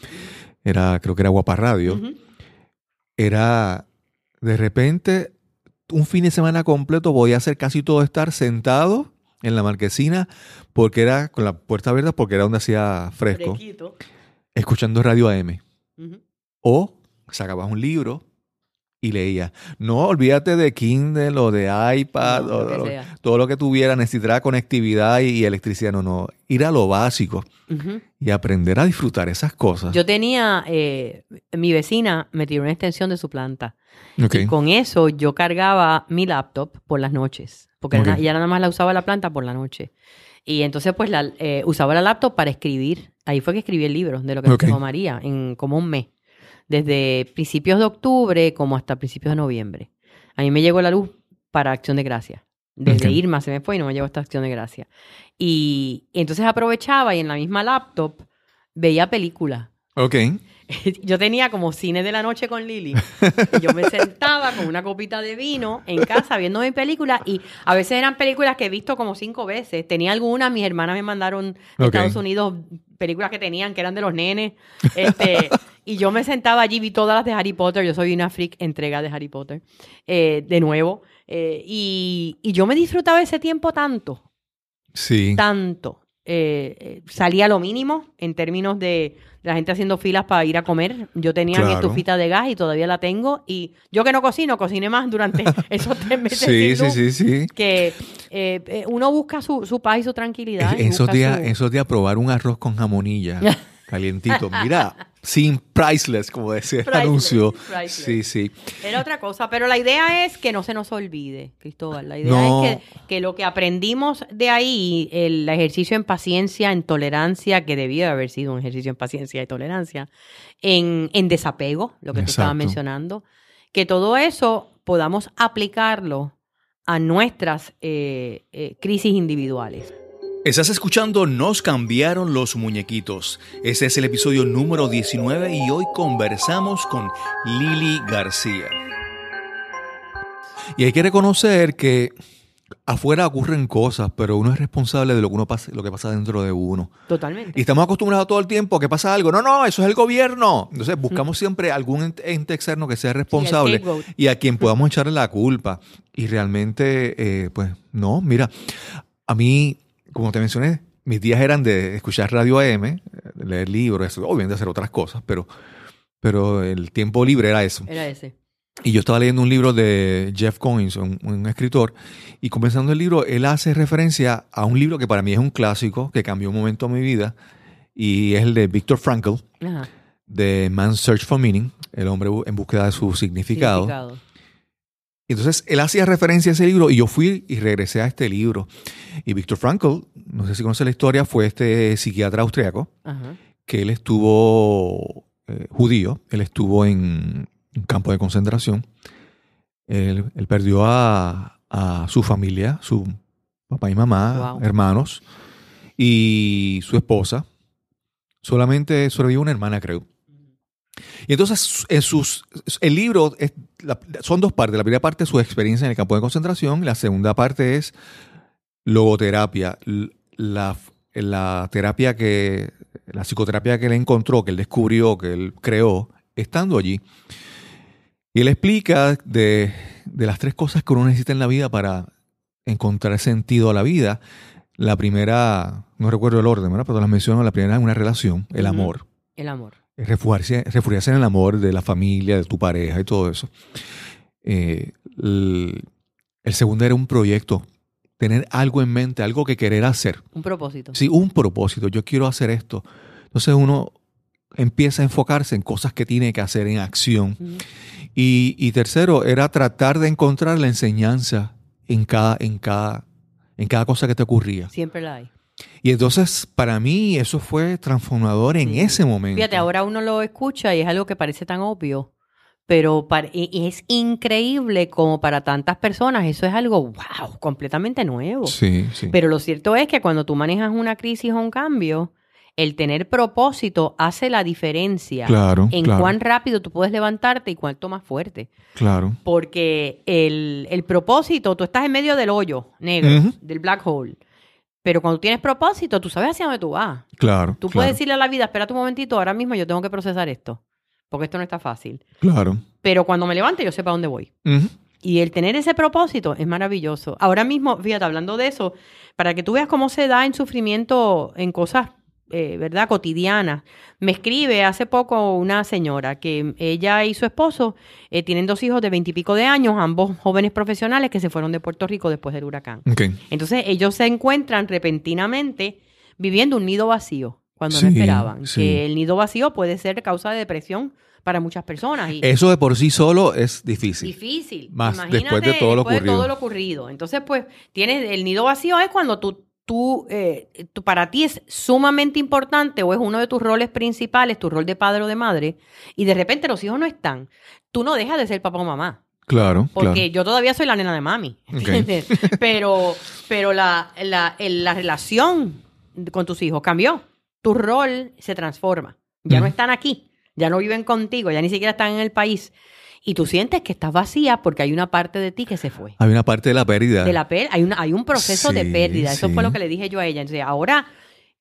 era, creo que era Guapa Radio, era de repente un fin de semana completo voy a hacer casi todo estar sentado en la marquesina porque era con la puerta abierta porque era donde hacía fresco, Fresquito. escuchando radio AM. Ujú. O sacabas un libro y leía. No olvídate de Kindle o de iPad No, o lo de todo lo que tuviera necesitará conectividad y, y electricidad. No, no. Ir a lo básico y aprender a disfrutar esas cosas. Yo tenía, eh, mi vecina me tiró una extensión de su planta. Y con eso yo cargaba mi laptop por las noches, porque Ok. na- ella nada más la usaba la planta por la noche. Y entonces pues la, eh, usaba la laptop para escribir. Ahí fue que escribí el libro de lo que Ok. me dijo María, en como un mes. Desde principios de octubre como hasta principios de noviembre. A mí me llegó la luz para Acción de Gracia. Desde. Irma se me fue y no me llegó hasta Acción de Gracia. Y entonces aprovechaba y en la misma laptop veía películas. Ok. Yo tenía como cine de la noche con Lili. Y yo me sentaba con una copita de vino en casa viendo mi película y a veces eran películas que he visto como cinco veces. Tenía algunas, mis hermanas me mandaron de. Estados Unidos películas que tenían que eran de los nenes. Este, y yo me sentaba allí, vi todas las de Harry Potter. Yo soy una freak entrega de Harry Potter. eh, de nuevo. Eh, y, y yo me disfrutaba ese tiempo tanto Sí. tanto. Eh, salía lo mínimo en términos de, la gente haciendo filas para ir a comer. Yo tenía mi Claro. estufita de gas y todavía la tengo. Y yo que no cocino, cociné más durante esos tres meses. Sí, sí, sí, sí. Que eh, eh, uno busca su, su paz y su tranquilidad. y Esos días, su- esos días probar un arroz con jamonilla calientito. Mira, sin priceless, como decía el Priceless, anuncio. priceless. Sí, sí. Era otra cosa, pero la idea es que no se nos olvide, Cristóbal. La idea No. es que, que lo que aprendimos de ahí, el ejercicio en paciencia, en tolerancia, que debía haber sido un ejercicio en paciencia y tolerancia, en, en desapego, lo que tú estabas Exacto. mencionando, que todo eso podamos aplicarlo a nuestras eh, eh, crisis individuales. Estás escuchando Nos cambiaron los muñequitos. Ese es el episodio número 19 y hoy conversamos con Lili García. Y hay que reconocer que afuera ocurren cosas, pero uno es responsable de lo que, uno pasa, lo que pasa dentro de uno. Totalmente. Y estamos acostumbrados todo el tiempo a que pasa algo. No, no, eso es el gobierno. Entonces buscamos siempre algún ente- externo que sea responsable y a quien podamos echarle la culpa. Y realmente, eh, pues no, mira, a mí, como te mencioné, mis días eran de escuchar radio AM, eh, leer libros, obviamente hacer otras cosas, pero, pero el tiempo libre era eso. Era ese. Y yo estaba leyendo un libro de Jeff Collins, un, un escritor, y comenzando el libro, él hace referencia a un libro que para mí es un clásico, que cambió un momento en mi vida, y es el de Viktor Frankl, Ajá. de Man's Search for Meaning, el hombre en búsqueda de su significado. Significado. Entonces, él hacía referencia a ese libro y yo fui y regresé a este libro. Y Viktor Frankl, no sé si conoce la historia, fue este psiquiatra austriaco Ajá. que él estuvo eh, judío, él estuvo en un campo de concentración. Él, él perdió a, a su familia, su papá y mamá, Wow. hermanos, y su esposa. Solamente sobrevivió una hermana, creo. Y entonces en sus, el libro es- la- son dos partes. La primera parte es su experiencia en el campo de concentración. La segunda parte es logoterapia. La, la terapia que, la psicoterapia que él encontró, que él descubrió, que él creó, estando allí. Y él explica de, de las tres cosas que uno necesita en la vida para encontrar sentido a la vida. La primera, no recuerdo el orden, ¿verdad? pero las menciono. La primera es una relación, el amor El amor. Refugiarse, refugiarse en el amor de la familia, de tu pareja y todo eso. Eh, el, el segundo era un proyecto, tener algo en mente, algo que querer hacer. Un propósito. Sí, un propósito, yo quiero hacer esto. Entonces uno empieza a enfocarse en cosas que tiene que hacer en acción. Y, y tercero, era tratar de encontrar la enseñanza en cada, en cada, en cada cosa que te ocurría. Siempre la hay. Y entonces, para mí, eso fue transformador en Sí. ese momento. Fíjate, ahora uno lo escucha y es algo que parece tan obvio, pero para- es increíble como para tantas personas eso es algo, wow, completamente nuevo. Sí, sí. Pero lo cierto es que cuando tú manejas una crisis o un cambio, el tener propósito hace la diferencia claro, en claro, cuán rápido tú puedes levantarte y cuánto más fuerte. claro. Porque el, el propósito, tú estás en medio del hoyo negro, del black hole. Pero cuando tienes propósito, tú sabes hacia dónde tú vas. Claro, Tú claro, puedes decirle a la vida, espérate un momentito, ahora mismo yo tengo que procesar esto, porque esto no está fácil. claro. Pero cuando me levante, yo sé para dónde voy. Y el tener ese propósito es maravilloso. Ahora mismo, fíjate, hablando de eso, para que tú veas cómo se da en sufrimiento en cosas, eh, ¿verdad?, cotidianas. Me escribe hace poco una señora que ella y su esposo eh, tienen dos hijos de veintipico de años, ambos jóvenes profesionales que se fueron de Puerto Rico después del huracán. Entonces ellos se encuentran repentinamente viviendo un nido vacío cuando Sí, no esperaban. sí. Que el nido vacío puede ser causa de depresión para muchas personas. Y Eso de por sí solo es difícil. difícil. Más Imagínate después de todo lo después de ocurrido. todo lo ocurrido. Entonces, pues, tienes el nido vacío es cuando tú, tú, eh, tú- para ti es sumamente importante o es uno de tus roles principales, tu rol de padre o de madre, y de repente los hijos no están. Tú no dejas de ser papá o mamá. Claro, Porque claro. yo todavía soy la nena de mami. ¿entiendes? Pero, pero la, la, la relación con tus hijos cambió. Tu rol se transforma. Ya no están aquí, ya no viven contigo, ya ni siquiera están en el país. Y tú sientes que estás vacía porque hay una parte de ti que se fue. Hay una parte de la pérdida. De la hay, una, hay un proceso de pérdida. Eso sí. fue lo que le dije yo a ella. Entonces, ahora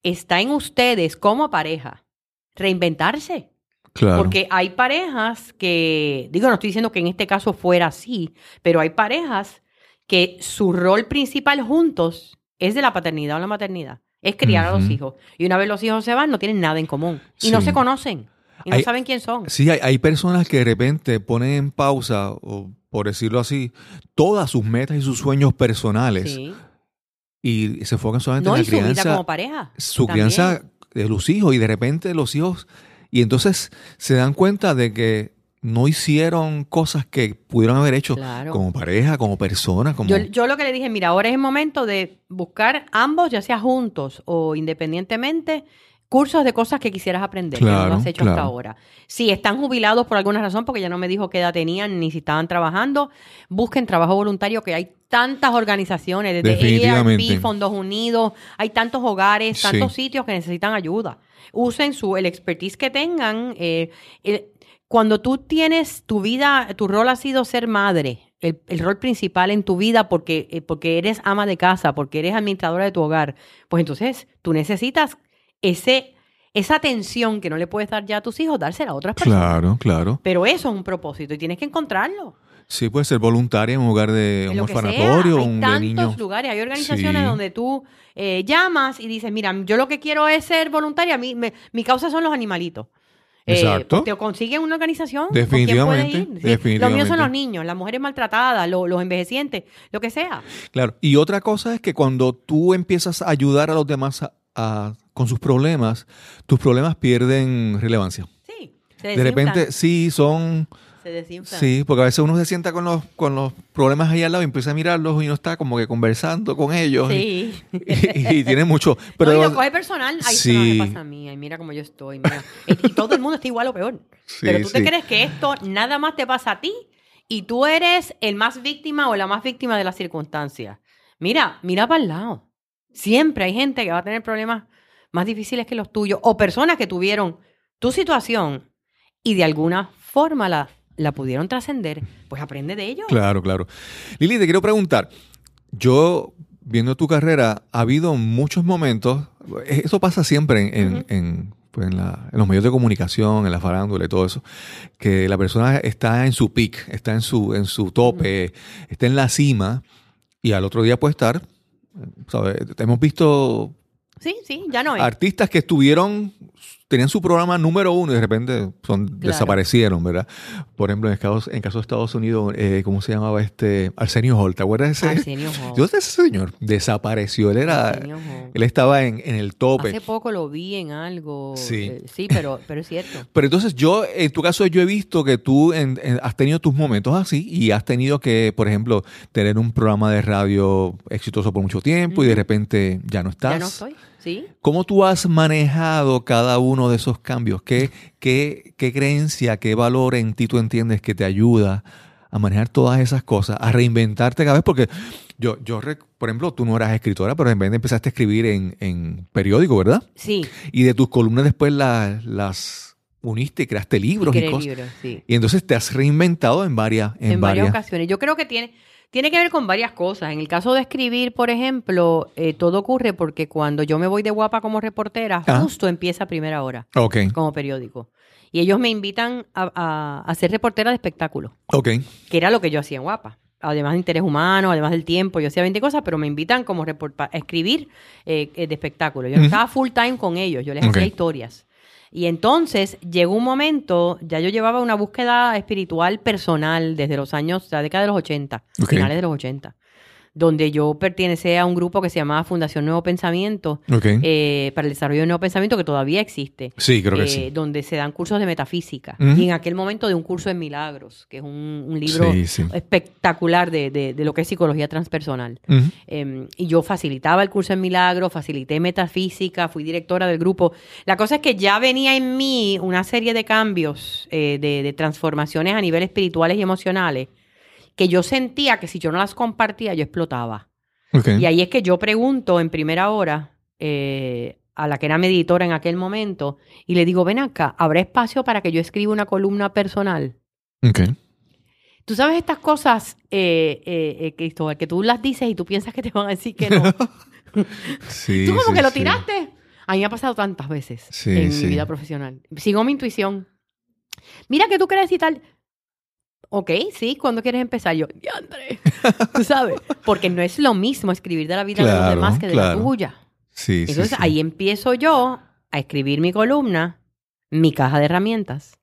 está en ustedes como pareja reinventarse. claro. Porque hay parejas que, digo, no estoy diciendo que en este caso fuera así, pero hay parejas que su rol principal juntos es de la paternidad o la maternidad, es criar a los hijos. Y una vez los hijos se van, no tienen nada en común. Y no se conocen. Y no Hay- saben quién son. Sí, hay, hay personas que de repente ponen en pausa, o por decirlo así, todas sus metas y sus sueños personales Sí. y se enfocan solamente No, en y la su vida crianza, como pareja. su también. crianza de los hijos y de repente los hijos y entonces se dan cuenta de que no hicieron cosas que pudieron haber hecho Claro. como pareja, como persona, como Yo, yo lo que le dije, mira, ahora es el momento de buscar ambos, ya sea juntos o independientemente, cursos de cosas que quisieras aprender, que no lo has hecho hasta ahora. Si están jubilados por alguna razón, porque ya no me dijo qué edad tenían ni si estaban trabajando, busquen trabajo voluntario, que hay tantas organizaciones, desde. ARP, Fondos Unidos, hay tantos hogares, Sí. tantos sitios que necesitan ayuda. Usen su, el expertise que tengan. eh, el- cuando tú tienes tu vida, tu rol ha sido ser madre, el, el rol principal en tu vida porque, eh, porque eres ama de casa, porque eres administradora de tu hogar, pues entonces tú necesitas ese, esa atención que no le puedes dar ya a tus hijos, dársela a otras personas. Claro, claro. Pero eso es un propósito y tienes que encontrarlo. Sí, puede ser voluntaria en un lugar de un orfanatorio, Hay un de tantos niños. lugares, hay organizaciones Sí. donde tú eh, llamas y dices, mira, yo lo que quiero es ser voluntaria, mi, me- mi causa son los animalitos. Eh, Exacto. te consiguen una organización. ¿con quién Definitivamente, ir? Sí, Los míos son los niños, las mujeres maltratadas, lo- los envejecientes, lo que sea. Claro. Y otra cosa es que cuando tú empiezas a ayudar a los demás a- a- con sus problemas, tus problemas pierden relevancia. Sí. se De repente, sí, son Se desinflan. Sí, porque a veces uno se sienta con los, con los problemas ahí al lado y empieza a mirarlos y uno está como que conversando con ellos. Sí. Y, y tiene mucho. Pero no, y lo coge personal. Ay, Sí. eso no me pasa a mí. Ay, mira cómo yo estoy. mira. Y, todo el mundo está igual o peor. Sí, Pero tú te crees que esto nada más te pasa a ti y tú eres el más víctima o la más víctima de las circunstancias. Mira, mira para el lado. Siempre hay gente que va a tener problemas más difíciles que los tuyos o personas que tuvieron tu situación y de alguna forma la, la pudieron trascender. Pues aprende de ello. Claro, claro. Lili, te quiero preguntar. Yo, viendo tu carrera, ha habido muchos momentos. Eso pasa siempre en, en- pues, en la- en los medios de comunicación, en la farándula y todo eso. Que la persona está en su peak, está en su, en su tope, está en la cima y al otro día puede estar. ¿Sabes? Hemos visto Sí, sí, ya no es. artistas que estuvieron, tenían su programa número uno y de repente son, Claro. desaparecieron, ¿verdad? Por ejemplo, en el caso, en caso de Estados Unidos, eh, ¿cómo se llamaba este? Arsenio Hall, ¿te acuerdas de ese? Arsenio Hall. Yo sé ese señor, desapareció, él era, él estaba en, en el tope. Hace poco lo vi en algo. Sí. eh, sí, pero, pero es cierto. Pero entonces yo, en tu caso, yo he visto que tú en- en- has tenido tus momentos así y has tenido que, por ejemplo, tener un programa de radio exitoso por mucho tiempo y de repente ya no estás. Ya no estoy. Sí. ¿Cómo tú has manejado cada uno de esos cambios? ¿Qué, qué, qué creencia, qué valor en ti tú entiendes que te ayuda a manejar todas esas cosas, a reinventarte cada vez? Porque yo, yo por ejemplo, tú no eras escritora, pero en vez de empezaste a escribir en, en periódico, ¿verdad? Sí. Y de tus columnas después la- las uniste y creaste libros y, Creé cosas. libros, sí. Y entonces te has reinventado en varias, en, En, varias varias. ocasiones. Yo creo que tiene, tiene que ver con varias cosas. En el caso de escribir, por ejemplo, eh, todo ocurre porque cuando yo me voy de guapa como reportera, Ajá. justo empieza primera hora Ok, como periódico. Y ellos me invitan a, a- a ser reportera de espectáculo, ok. que era lo que yo hacía en guapa. Además de interés humano, además del tiempo, yo hacía 20 cosas, pero me invitan como a escribir eh, eh, de espectáculo. Yo estaba full time con ellos, yo les Ok. hacía historias. Y entonces llegó un momento, ya yo llevaba una búsqueda espiritual personal desde los años, la década de los 80, Ok. finales de los 80, donde yo pertenecía a un grupo que se llamaba Fundación Nuevo Pensamiento, eh, para el desarrollo del nuevo pensamiento, que todavía existe. sí, creo que eh, sí. Donde se dan cursos de metafísica. Y en aquel momento de un curso de milagros, que es un, un libro Sí, sí. espectacular de, de- de lo que es psicología transpersonal. Eh, y yo facilitaba el curso en milagros, facilité metafísica, fui directora del grupo. La cosa es que ya venía en mí una serie de cambios, eh, de, de transformaciones a niveles espirituales y emocionales, que yo sentía que si yo no las compartía, yo explotaba. Y ahí es que yo pregunto en primera hora eh, a la que era mi editora en aquel momento y le digo, ven acá, ¿habrá espacio para que yo escriba una columna personal? Ok. Tú sabes estas cosas, eh, eh, eh, Cristóbal, que tú las dices y tú piensas que te van a decir que no. Sí, tú como sí, que lo sí. tiraste. A mí me ha pasado tantas veces en mi vida profesional. Sigo mi intuición. Mira que tú quieres y tal. Ok, sí, ¿cuándo quieres empezar? Yo, André, tú sabes. Porque no es lo mismo escribir de la vida de los Claro, demás que de claro. la tuya. Sí, Entonces sí. ahí empiezo yo a escribir mi columna, mi caja de herramientas,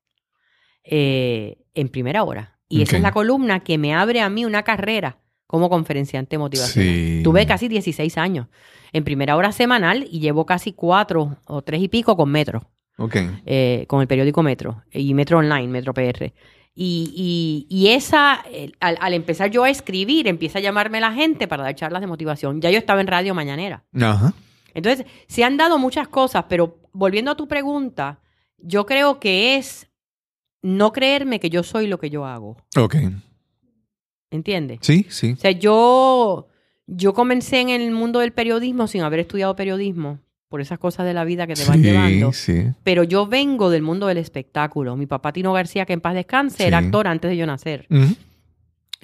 eh, en primera hora. Y esa es la columna que me abre a mí una carrera como conferenciante motivacional. Sí. Tuve casi 16 años en primera hora semanal y llevo casi cuatro o tres y pico con Metro, Ok. eh, con el periódico Metro y Metro Online, Metro PR. Y, y- y esa, al empezar yo a escribir, empieza a llamarme la gente para dar charlas de motivación. Ya yo estaba en Radio Mañanera. Ajá. Entonces, se han dado muchas cosas, pero volviendo a tu pregunta, yo creo que es no creerme que yo soy lo que yo hago. Ok. ¿Entiendes? Sí, sí. O sea, yo, yo comencé en el mundo del periodismo sin haber estudiado periodismo, por esas cosas de la vida que te van sí, llevando. sí. Pero yo vengo del mundo del espectáculo. Mi papá Tino García, que en paz descanse, era actor antes de yo nacer.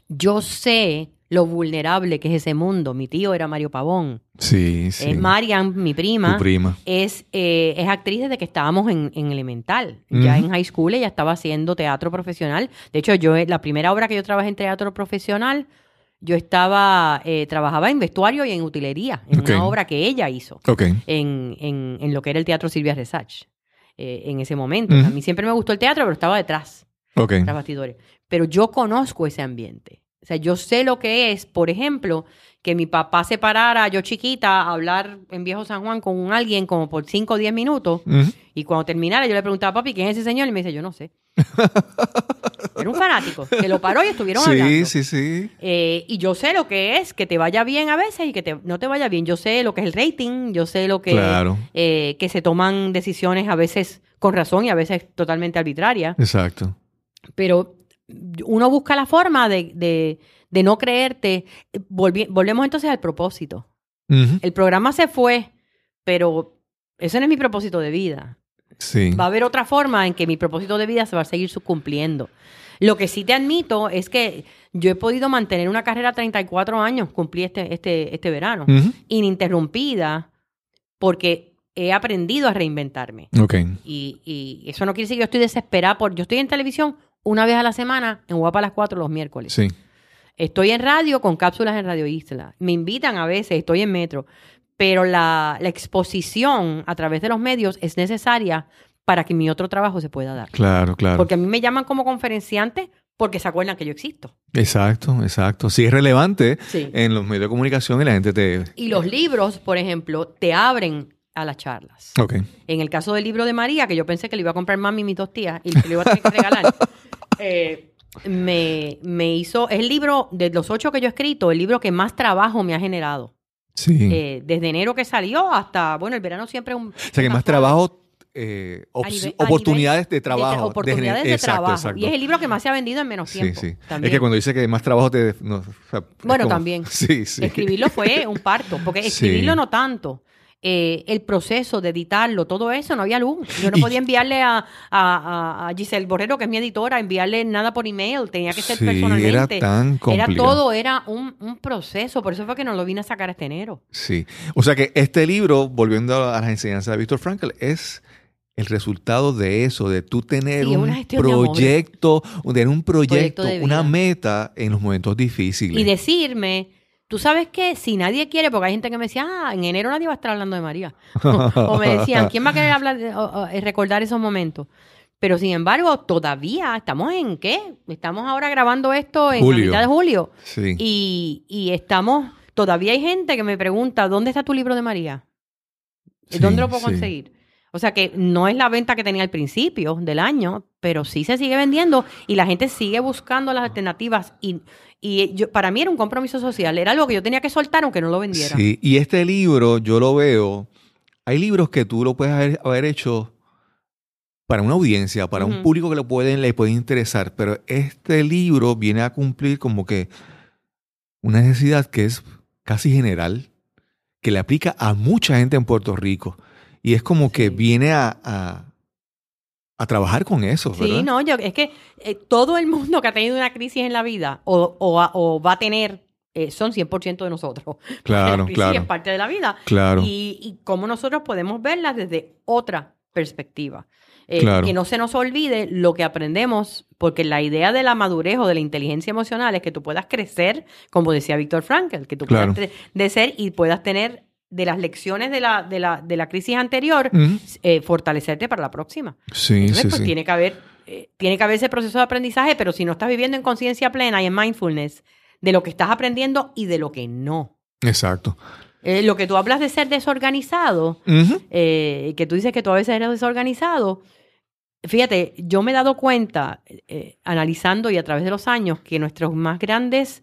Yo sé lo vulnerable que es ese mundo. Mi tío era Mario Pavón. Sí, sí. Es Marian, mi prima. Tu prima. es, eh, es actriz desde que estábamos en, en elemental. Ya en high school ella estaba haciendo teatro profesional. De hecho, yo la primera obra que yo trabajé en teatro profesional, yo estaba, eh, trabajaba en vestuario y en utilería, en una obra que ella hizo en, en, en lo que era el Teatro Silvia Resach. eh, en ese momento. A mí siempre me gustó el teatro, pero estaba detrás Ok. tras bastidores. Pero yo conozco ese ambiente. O sea, yo sé lo que es, por ejemplo, que mi papá se parara, yo chiquita, a hablar en Viejo San Juan con un alguien como por 5 o 10 minutos. Y cuando terminara, yo le preguntaba, papi, ¿quién es ese señor? Y me dice, yo no sé. Era un fanático que lo paró y estuvieron Sí, hablando. sí, sí. Eh, y yo sé lo que es que te vaya bien a veces y que te- no te vaya bien. Yo sé lo que es el rating, yo sé lo que Claro. eh, que se toman decisiones a veces con razón y a veces totalmente arbitrarias. Exacto. Pero uno busca la forma de, de- de no creerte. Volvi- volvemos entonces al propósito. El programa se fue, pero ese no es mi propósito de vida. Sí. Va a haber otra forma en que mi propósito de vida se va a seguir cumpliendo. Lo que sí te admito es que yo he podido mantener una carrera 34 años, cumplí este, este, este verano, ininterrumpida, porque he aprendido a reinventarme. Ok. Y, y eso no quiere decir que yo estoy desesperada por... Yo estoy en televisión una vez a la semana, en Guapa a las 4 los miércoles. Sí. Estoy en radio con cápsulas en Radio Isla. Me invitan a veces, estoy en metro. Pero la, la exposición a través de los medios es necesaria para que mi otro trabajo se pueda dar. Claro, claro. Porque a mí me llaman como conferenciante porque se acuerdan que yo existo. Exacto, exacto. Sí es relevante Sí. en los medios de comunicación y la gente te... Y los libros, por ejemplo, te abren a las charlas. Ok. En el caso del libro de María, que yo pensé que le iba a comprar mami y mis dos tías y le iba a tener que regalar, eh, me, me hizo, es el libro de los ocho que yo he escrito, el libro que más trabajo me ha generado. Sí. Eh, desde enero que salió hasta, bueno, el verano siempre es un... o sea que más trabajo, eh, nivel- oportunidades de nivel trabajo. de- oportunidades de, exacto, trabajo. exacto. Y es el libro que más se ha vendido en menos Sí, tiempo. sí. Es también. que cuando dice que más trabajo te... no, o sea, es Bueno, como- también. Sí, sí. Escribirlo fue un parto, porque Sí. escribirlo no tanto. Eh, el proceso de editarlo, todo eso, no había luz. Yo no podía enviarle a, a- a- Giselle Borrero, que es mi editora, enviarle nada por email, tenía que ser Sí, personalmente. era tan Era complicado. todo, era un, un proceso, por eso fue que no lo vine a sacar este enero. Sí. O sea que este libro, volviendo a las enseñanzas de Víctor Frankl, es el resultado de eso, de tú tener Sí, un gestión de proyecto, tener un proyecto, Proyecto de una meta en los momentos difíciles. Y decirme, tú sabes que si nadie quiere, porque hay gente que me decía, ah, en enero nadie va a estar hablando de María. o me decían, ¿quién va a querer hablar, de- o- o, eh, recordar esos momentos? Pero sin embargo, todavía estamos en qué? Estamos ahora grabando esto en Julio. la mitad de julio. Sí. Y, y estamos, todavía hay gente que me pregunta, ¿dónde está tu libro de María? Sí, ¿Dónde lo puedo sí. conseguir? O sea que no es la venta que tenía al principio del año, pero sí se sigue vendiendo y la gente sigue buscando las alternativas. Y, y yo, para mí era un compromiso social, era algo que yo tenía que soltar aunque no lo vendiera. Sí, y este libro yo lo veo, hay libros que tú lo puedes haber, haber hecho para una audiencia, para un público que lo pueden, le puede interesar, pero este libro viene a cumplir como que una necesidad que es casi general, que le aplica a mucha gente en Puerto Rico. Y es como que viene a, a, a trabajar con eso, ¿verdad? Sí, no, yo, es que eh, todo el mundo que ha tenido una crisis en la vida o, o, va a tener, eh, son 100% de nosotros. Claro, la crisis claro. es parte de la vida. Claro. Y, y cómo nosotros podemos verlas desde otra perspectiva. Eh, Claro. Que no se nos olvide lo que aprendemos, porque la idea de la madurez o de la inteligencia emocional es que tú puedas crecer, como decía Víctor Frankl, que tú Claro. puedas cre- crecer y puedas tener de las lecciones de la, de la, de la crisis anterior, eh, fortalecerte para la próxima. Sí, Entonces, sí, pues sí. tiene que haber, eh, tiene que haber ese proceso de aprendizaje, pero si no estás viviendo en conciencia plena y en mindfulness de lo que estás aprendiendo y de lo que no. Exacto. Eh, lo que tú hablas de ser desorganizado, que tú dices que tú a veces eres desorganizado. Fíjate, yo me he dado cuenta, analizando y a través de los años, que nuestros más grandes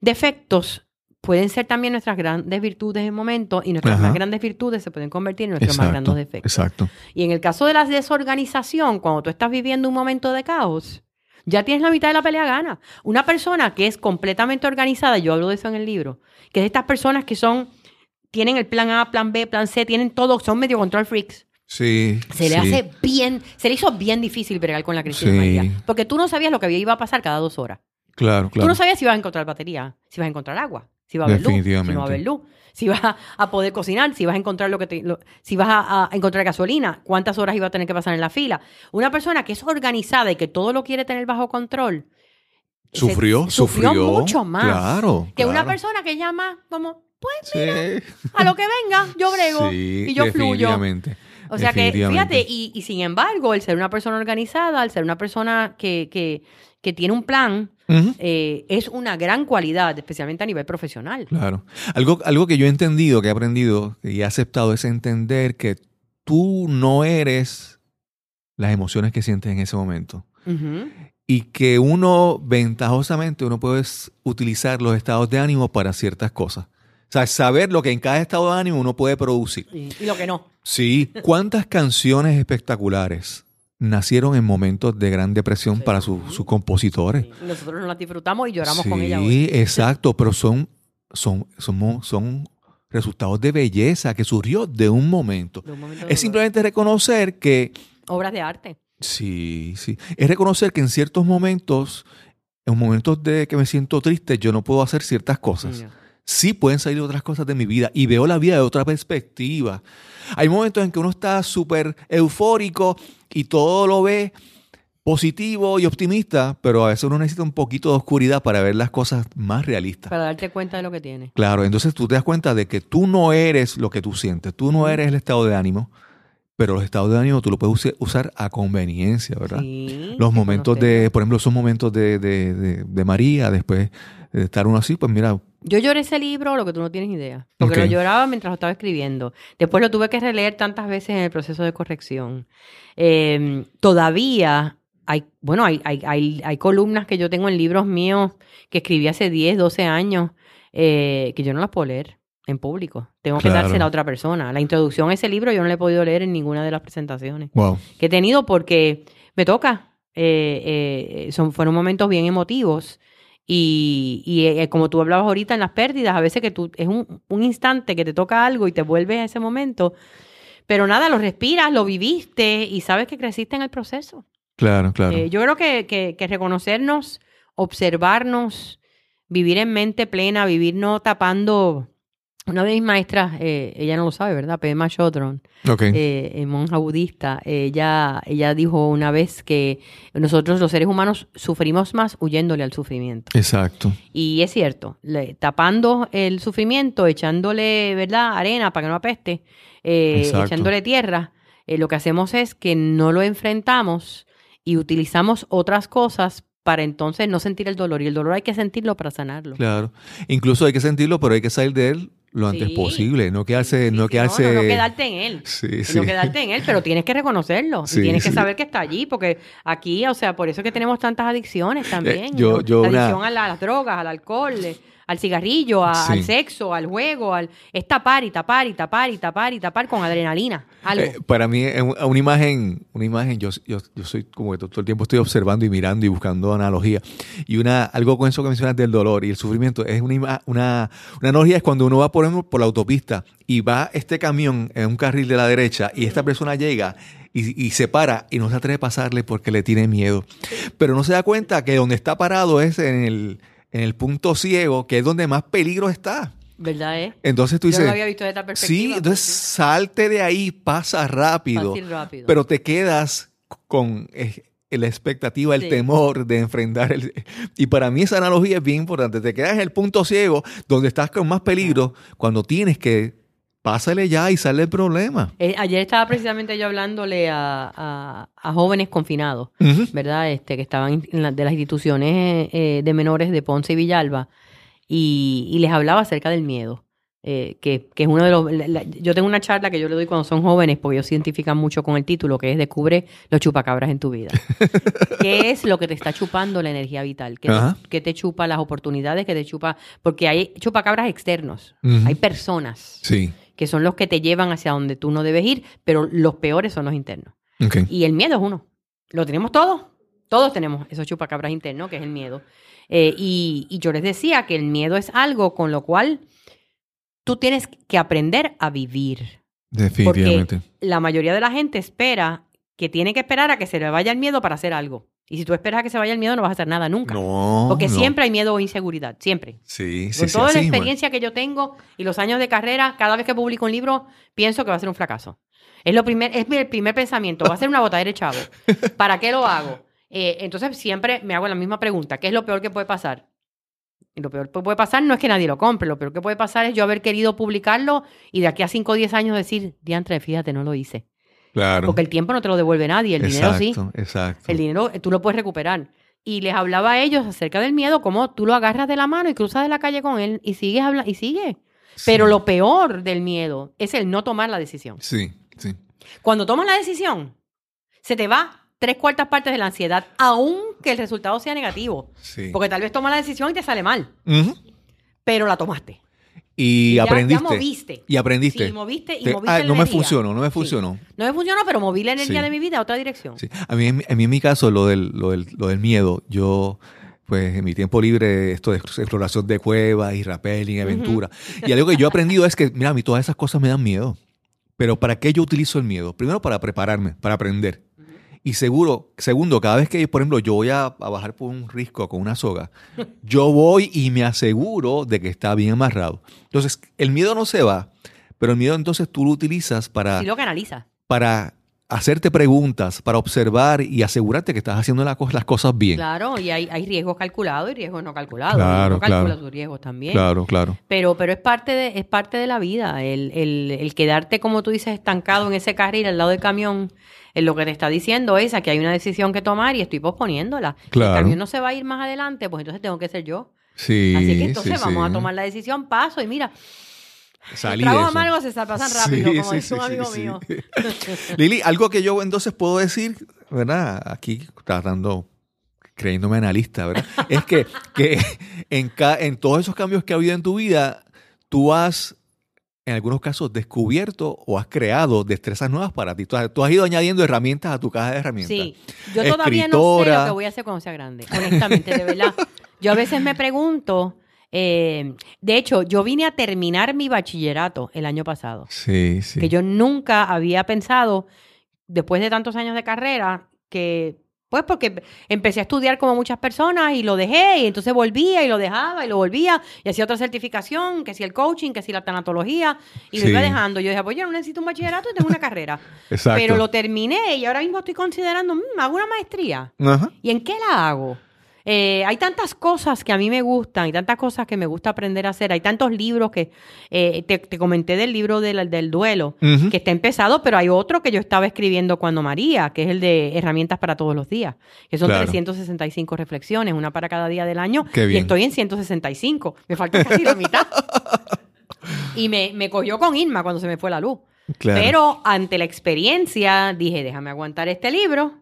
defectos pueden ser también nuestras grandes virtudes en momentos y nuestras Ajá. más grandes virtudes se pueden convertir en nuestros más grandes defectos. Exacto. Y en el caso de la desorganización, cuando tú estás viviendo un momento de caos, ya tienes la mitad de la pelea gana. Una persona que es completamente organizada, yo hablo de eso en el libro, que es de estas personas que son, tienen el plan A, plan B, plan C, tienen todo, son medio control freaks. Sí. Se le sí. hace bien, se le hizo bien difícil bregar con la crisis Sí. de María. Porque tú no sabías lo que iba a pasar cada dos horas. Claro, Tú claro. no sabías si ibas a encontrar batería, si ibas a encontrar agua, si iba a haber luz, si no va a haber luz, si vas a, poder cocinar, si vas a encontrar lo que te- lo- si vas a, a encontrar gasolina, cuántas horas iba a tener que pasar en la fila. Una persona que es organizada y que todo lo quiere tener bajo control. se- Sufrió, sufrió. mucho más Claro. que una persona que llama como, pues Sí. a lo que venga, yo brego Sí, y yo fluyo. O sea que, fíjate, y, y sin embargo, el ser una persona organizada, el ser una persona que, que, que tiene un plan, Eh, es una gran cualidad, especialmente a nivel profesional. Claro. Algo, algo que yo he entendido, que he aprendido y he aceptado es entender que tú no eres las emociones que sientes en ese momento. Y que uno, ventajosamente, uno puede utilizar los estados de ánimo para ciertas cosas. O sea, saber lo que en cada estado de ánimo uno puede producir. Y, y lo que no. Sí, ¿cuántas canciones espectaculares nacieron en momentos de gran depresión para su- sus compositores? Sí. Nosotros nos las disfrutamos y lloramos con ella hoy. Sí, exacto, pero son, son, son, son resultados de belleza que surgió de un momento. De un momento de Es simplemente reconocer que, Obras de arte. sí, sí, es reconocer que en ciertos momentos, en momentos de que me siento triste, yo no puedo hacer ciertas cosas. Sí pueden salir otras cosas de mi vida y veo la vida de otra perspectiva. Hay momentos en que uno está súper eufórico y todo lo ve positivo y optimista, pero a veces uno necesita un poquito de oscuridad para ver las cosas más realistas. Para darte cuenta de lo que tiene. Claro, entonces tú te das cuenta de que tú no eres lo que tú sientes, tú no eres el estado de ánimo, pero los estados de ánimo tú lo puedes usar a conveniencia, ¿verdad? Sí, Los momentos de, por ejemplo, esos momentos de, de- de- de María, después de estar uno así, pues mira, Yo lloré ese libro, lo que tú no tienes idea. Porque lo lloraba mientras lo estaba escribiendo. Después lo tuve que releer tantas veces en el proceso de corrección. Eh, todavía hay, bueno, hay, hay, hay, hay columnas que yo tengo en libros míos que escribí hace 10, 12 años eh, que yo no las puedo leer en público. Tengo que dársela a otra persona. La introducción a ese libro yo no la he podido leer en ninguna de las presentaciones wow. que he tenido porque me toca. Eh, eh, son, fueron momentos bien emotivos. Y, y, eh, como tú hablabas ahorita en las pérdidas, a veces que tú es un, un instante que te toca algo y te vuelves a ese momento. Pero nada, lo respiras, lo viviste y sabes que creciste en el proceso. Claro, claro. Eh, yo creo que, que, que reconocernos, observarnos, vivir en mente plena, vivir no tapando. Una de mis maestras, eh, ella no lo sabe, ¿verdad? Pema Chodron, eh, monja budista, ella, ella dijo una vez que nosotros los seres humanos sufrimos más huyéndole al sufrimiento. Exacto. Y es cierto, le- tapando el sufrimiento, echándole, ¿verdad?, arena para que no apeste, eh, echándole tierra, eh, lo que hacemos es que no lo enfrentamos y utilizamos otras cosas para entonces no sentir el dolor. Y el dolor hay que sentirlo para sanarlo. Claro. Incluso hay que sentirlo, pero hay que salir de él lo antes Sí. posible. No quedarse, Sí, no quedarse. No, no, no quedarte en él. Sí, sí. No quedarte en él, pero tienes que reconocerlo. y Sí, tienes que saber que está allí, porque aquí, o sea, por eso es que tenemos tantas adicciones también. Eh, yo- ¿no? yo la una- adicción a, la- a las drogas, al alcohol, eh, al cigarrillo, a- Sí. al sexo, al juego, al es tapar y tapar y tapar y tapar y tapar con adrenalina. Algo. Eh, para mí, es un- una imagen, una imagen, yo, yo, yo soy como que todo el tiempo estoy observando y mirando y buscando analogía. Y una, algo con eso que mencionas del dolor y el sufrimiento, es una, una, una analogía es cuando uno va por, ejemplo, por la autopista y va este camión en un carril de la derecha y esta persona llega y, y se para y no se atreve a pasarle porque le tiene miedo. Pero no se da cuenta que donde está parado es en el, en el punto ciego, que es donde más peligro está. ¿Verdad, eh? Entonces tú Yo dices, no lo había visto esta perspectiva. sí, pero entonces salte de ahí, pasa rápido, Fácil, rápido. pero te quedas con eh, la expectativa, el Sí. temor de enfrentar el... Y para mí esa analogía es bien importante. Te quedas en el punto ciego, donde estás con más peligro, cuando tienes que pásale ya y sale el problema. Eh, ayer estaba precisamente yo hablándole a, a- a jóvenes confinados. ¿verdad? Este, que estaban en la- de las instituciones eh, de menores de Ponce y Villalba, y, y les hablaba acerca del miedo. eh, que, que es uno de los... la- la- yo tengo una charla que yo le doy cuando son jóvenes, porque ellos se identifican mucho con el título, que es Descubre los chupacabras en tu vida. ¿Qué es lo que te está chupando la energía vital? ¿Qué, te, qué te chupa las oportunidades? ¿Qué te chupa...? Porque hay chupacabras externos. Hay personas Sí. Que son los que te llevan hacia donde tú no debes ir, pero los peores son los internos. Y el miedo es uno. Lo tenemos todos. Todos tenemos esos chupacabras internos, que es el miedo. Eh, y, y yo les decía que el miedo es algo con lo cual tú tienes que aprender a vivir. Definitivamente. La mayoría de la gente espera que tiene que esperar a que se le vaya el miedo para hacer algo. Y si tú esperas a que se vaya el miedo, no vas a hacer nada nunca. No. Porque no. siempre hay miedo o inseguridad. Siempre. Sí, sí, Con toda la experiencia que yo tengo y los años de carrera, cada vez que publico un libro, pienso que va a ser un fracaso. Es lo primer, es mi primer pensamiento, va a ser una botadera de chavo. ¿Para qué lo hago? Eh, entonces siempre me hago la misma pregunta, ¿qué es lo peor que puede pasar? Y lo peor que puede pasar no es que nadie lo compre, lo peor que puede pasar es yo haber querido publicarlo y de aquí a 5 o 10 años decir, diantre, fíjate, no lo hice. Claro. Porque el tiempo no te lo devuelve nadie, el dinero sí. exacto. El dinero eh, tú lo puedes recuperar. Y les hablaba a ellos acerca del miedo, cómo tú lo agarras de la mano y cruzas de la calle con él y sigues hablando y sigue. Pero lo peor del miedo es el no tomar la decisión. Sí, sí. Cuando tomas la decisión, se te va tres cuartas partes de la ansiedad, aunque el resultado sea negativo. Sí. Porque tal vez tomas la decisión y te sale mal, pero la tomaste. Y, ya- aprendiste. ya moviste. Y aprendiste. Sí, moviste y Te- moviste ah, no me funcionó, no me Sí. funcionó. No me funcionó, pero moví la energía Sí. de mi vida a otra dirección. Sí. A, mí, a mí en mi caso, lo del, lo del, lo del miedo, yo, pues en mi tiempo libre, esto de exploración de cuevas y rappelling, aventura. Y algo que yo he aprendido es que, mira, a mí todas esas cosas me dan miedo. Pero ¿para qué yo utilizo el miedo? Primero, para prepararme, para aprender. Y seguro, segundo, cada vez que, por ejemplo, yo voy a, a bajar por un risco con una soga, yo voy y me aseguro de que está bien amarrado. Entonces, el miedo no se va, pero el miedo entonces tú lo utilizas para Si lo canalizas. para hacerte preguntas, para observar y asegurarte que estás haciendo la las cosas bien. Claro, y hay, hay riesgos calculados y riesgos no calculados. Claro, no calcula claro. sus riesgos también. Claro, claro. Pero, pero es parte de, es parte de la vida. El, el, el quedarte, como tú dices, estancado en ese carril al lado del camión, en lo que te está diciendo es que hay una decisión que tomar y estoy posponiéndola. Si Claro. el camión no se va a ir más adelante, pues entonces tengo que ser yo. Sí. Así que entonces sí, vamos sí. a tomar la decisión, paso y mira, Salí tragos eso. amargos se pasan rápido, como dice un amigo mío. Lili, algo que yo entonces puedo decir, ¿verdad? Aquí tratando, creyéndome analista, ¿verdad? es que, que en, ca- en todos esos cambios que ha habido en tu vida, tú has, en algunos casos, descubierto o has creado destrezas nuevas para ti. Tú has, tú has ido añadiendo herramientas a tu caja de herramientas. Sí, yo todavía no sé lo que voy a hacer cuando sea grande, honestamente, de verdad. Yo a veces me pregunto, eh, de hecho, yo vine a terminar mi bachillerato el año pasado, Sí, sí. que yo nunca había pensado, después de tantos años de carrera, que, pues porque empecé a estudiar como muchas personas y lo dejé, y entonces volvía y lo dejaba y lo volvía, y hacía otra certificación, que si el coaching, que si la tanatología, y lo Sí. iba dejando. Yo dije, pues yo no necesito un bachillerato y tengo una carrera. Exacto. Pero lo terminé y ahora mismo estoy considerando, "Mm, hago una maestría. Ajá. ¿Y en qué la hago? Eh, hay tantas cosas que a mí me gustan, hay tantas cosas que me gusta aprender a hacer, hay tantos libros que eh, te, te comenté del libro del, del duelo, que está empezado, pero hay otro que yo estaba escribiendo cuando María, que es el de herramientas para todos los días, que son Claro. 365 reflexiones, una para cada día del año, Qué y estoy en 165, me falta casi la mitad. Y me, me cogió con Irma cuando se me fue la luz. Claro. Pero ante la experiencia dije, déjame aguantar este libro.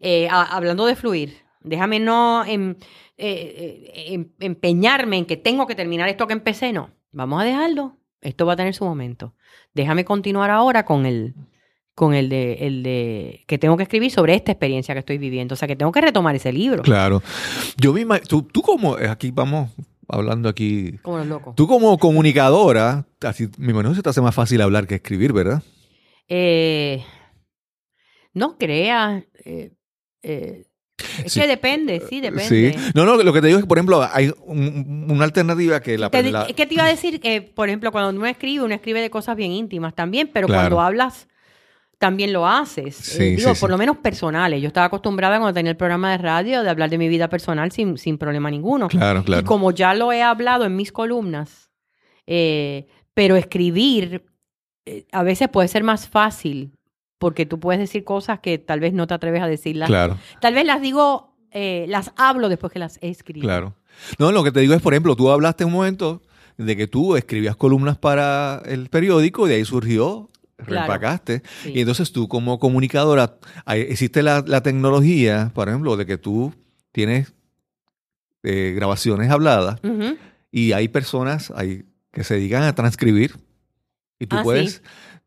Eh, a- hablando de fluir, déjame no em- eh, eh, em- empeñarme en que tengo que terminar esto que empecé. No, vamos a dejarlo. Esto va a tener su momento. Déjame continuar ahora con el, con el de, el de que tengo que escribir sobre esta experiencia que estoy viviendo. O sea, que tengo que retomar ese libro. Claro. Yo misma, tú, tú como, eh, aquí vamos hablando aquí, Como los locos. tú como comunicadora, así, me imagino que se te hace más fácil hablar que escribir, ¿verdad? Eh, no creas. eh, eh, es Sí. que depende, sí, depende. Sí. No, no, lo que te digo es que, por ejemplo, hay un- una alternativa que la... Te la- es que te iba a decir que, por ejemplo, cuando uno escribe, uno escribe de cosas bien íntimas también, pero Claro. cuando hablas, también lo haces. Sí, Eh, digo, sí, por sí. lo menos personales. Yo estaba acostumbrada cuando tenía el programa de radio de hablar de mi vida personal sin, sin problema ninguno. Claro, claro. Y como ya lo he hablado en mis columnas, eh, pero escribir eh, a veces puede ser más fácil porque tú puedes decir cosas que tal vez no te atreves a decirlas. Claro, Tal vez las digo, eh, las hablo después que las he escrito. claro. No, lo que te digo es, por ejemplo, tú hablaste un momento de que tú escribías columnas para el periódico y de ahí surgió, Claro. reempacaste. Sí. Y entonces tú como comunicadora, existe la, la tecnología, por ejemplo, de que tú tienes eh, grabaciones habladas y hay personas ahí que se dedican a transcribir y tú Ah, puedes sí.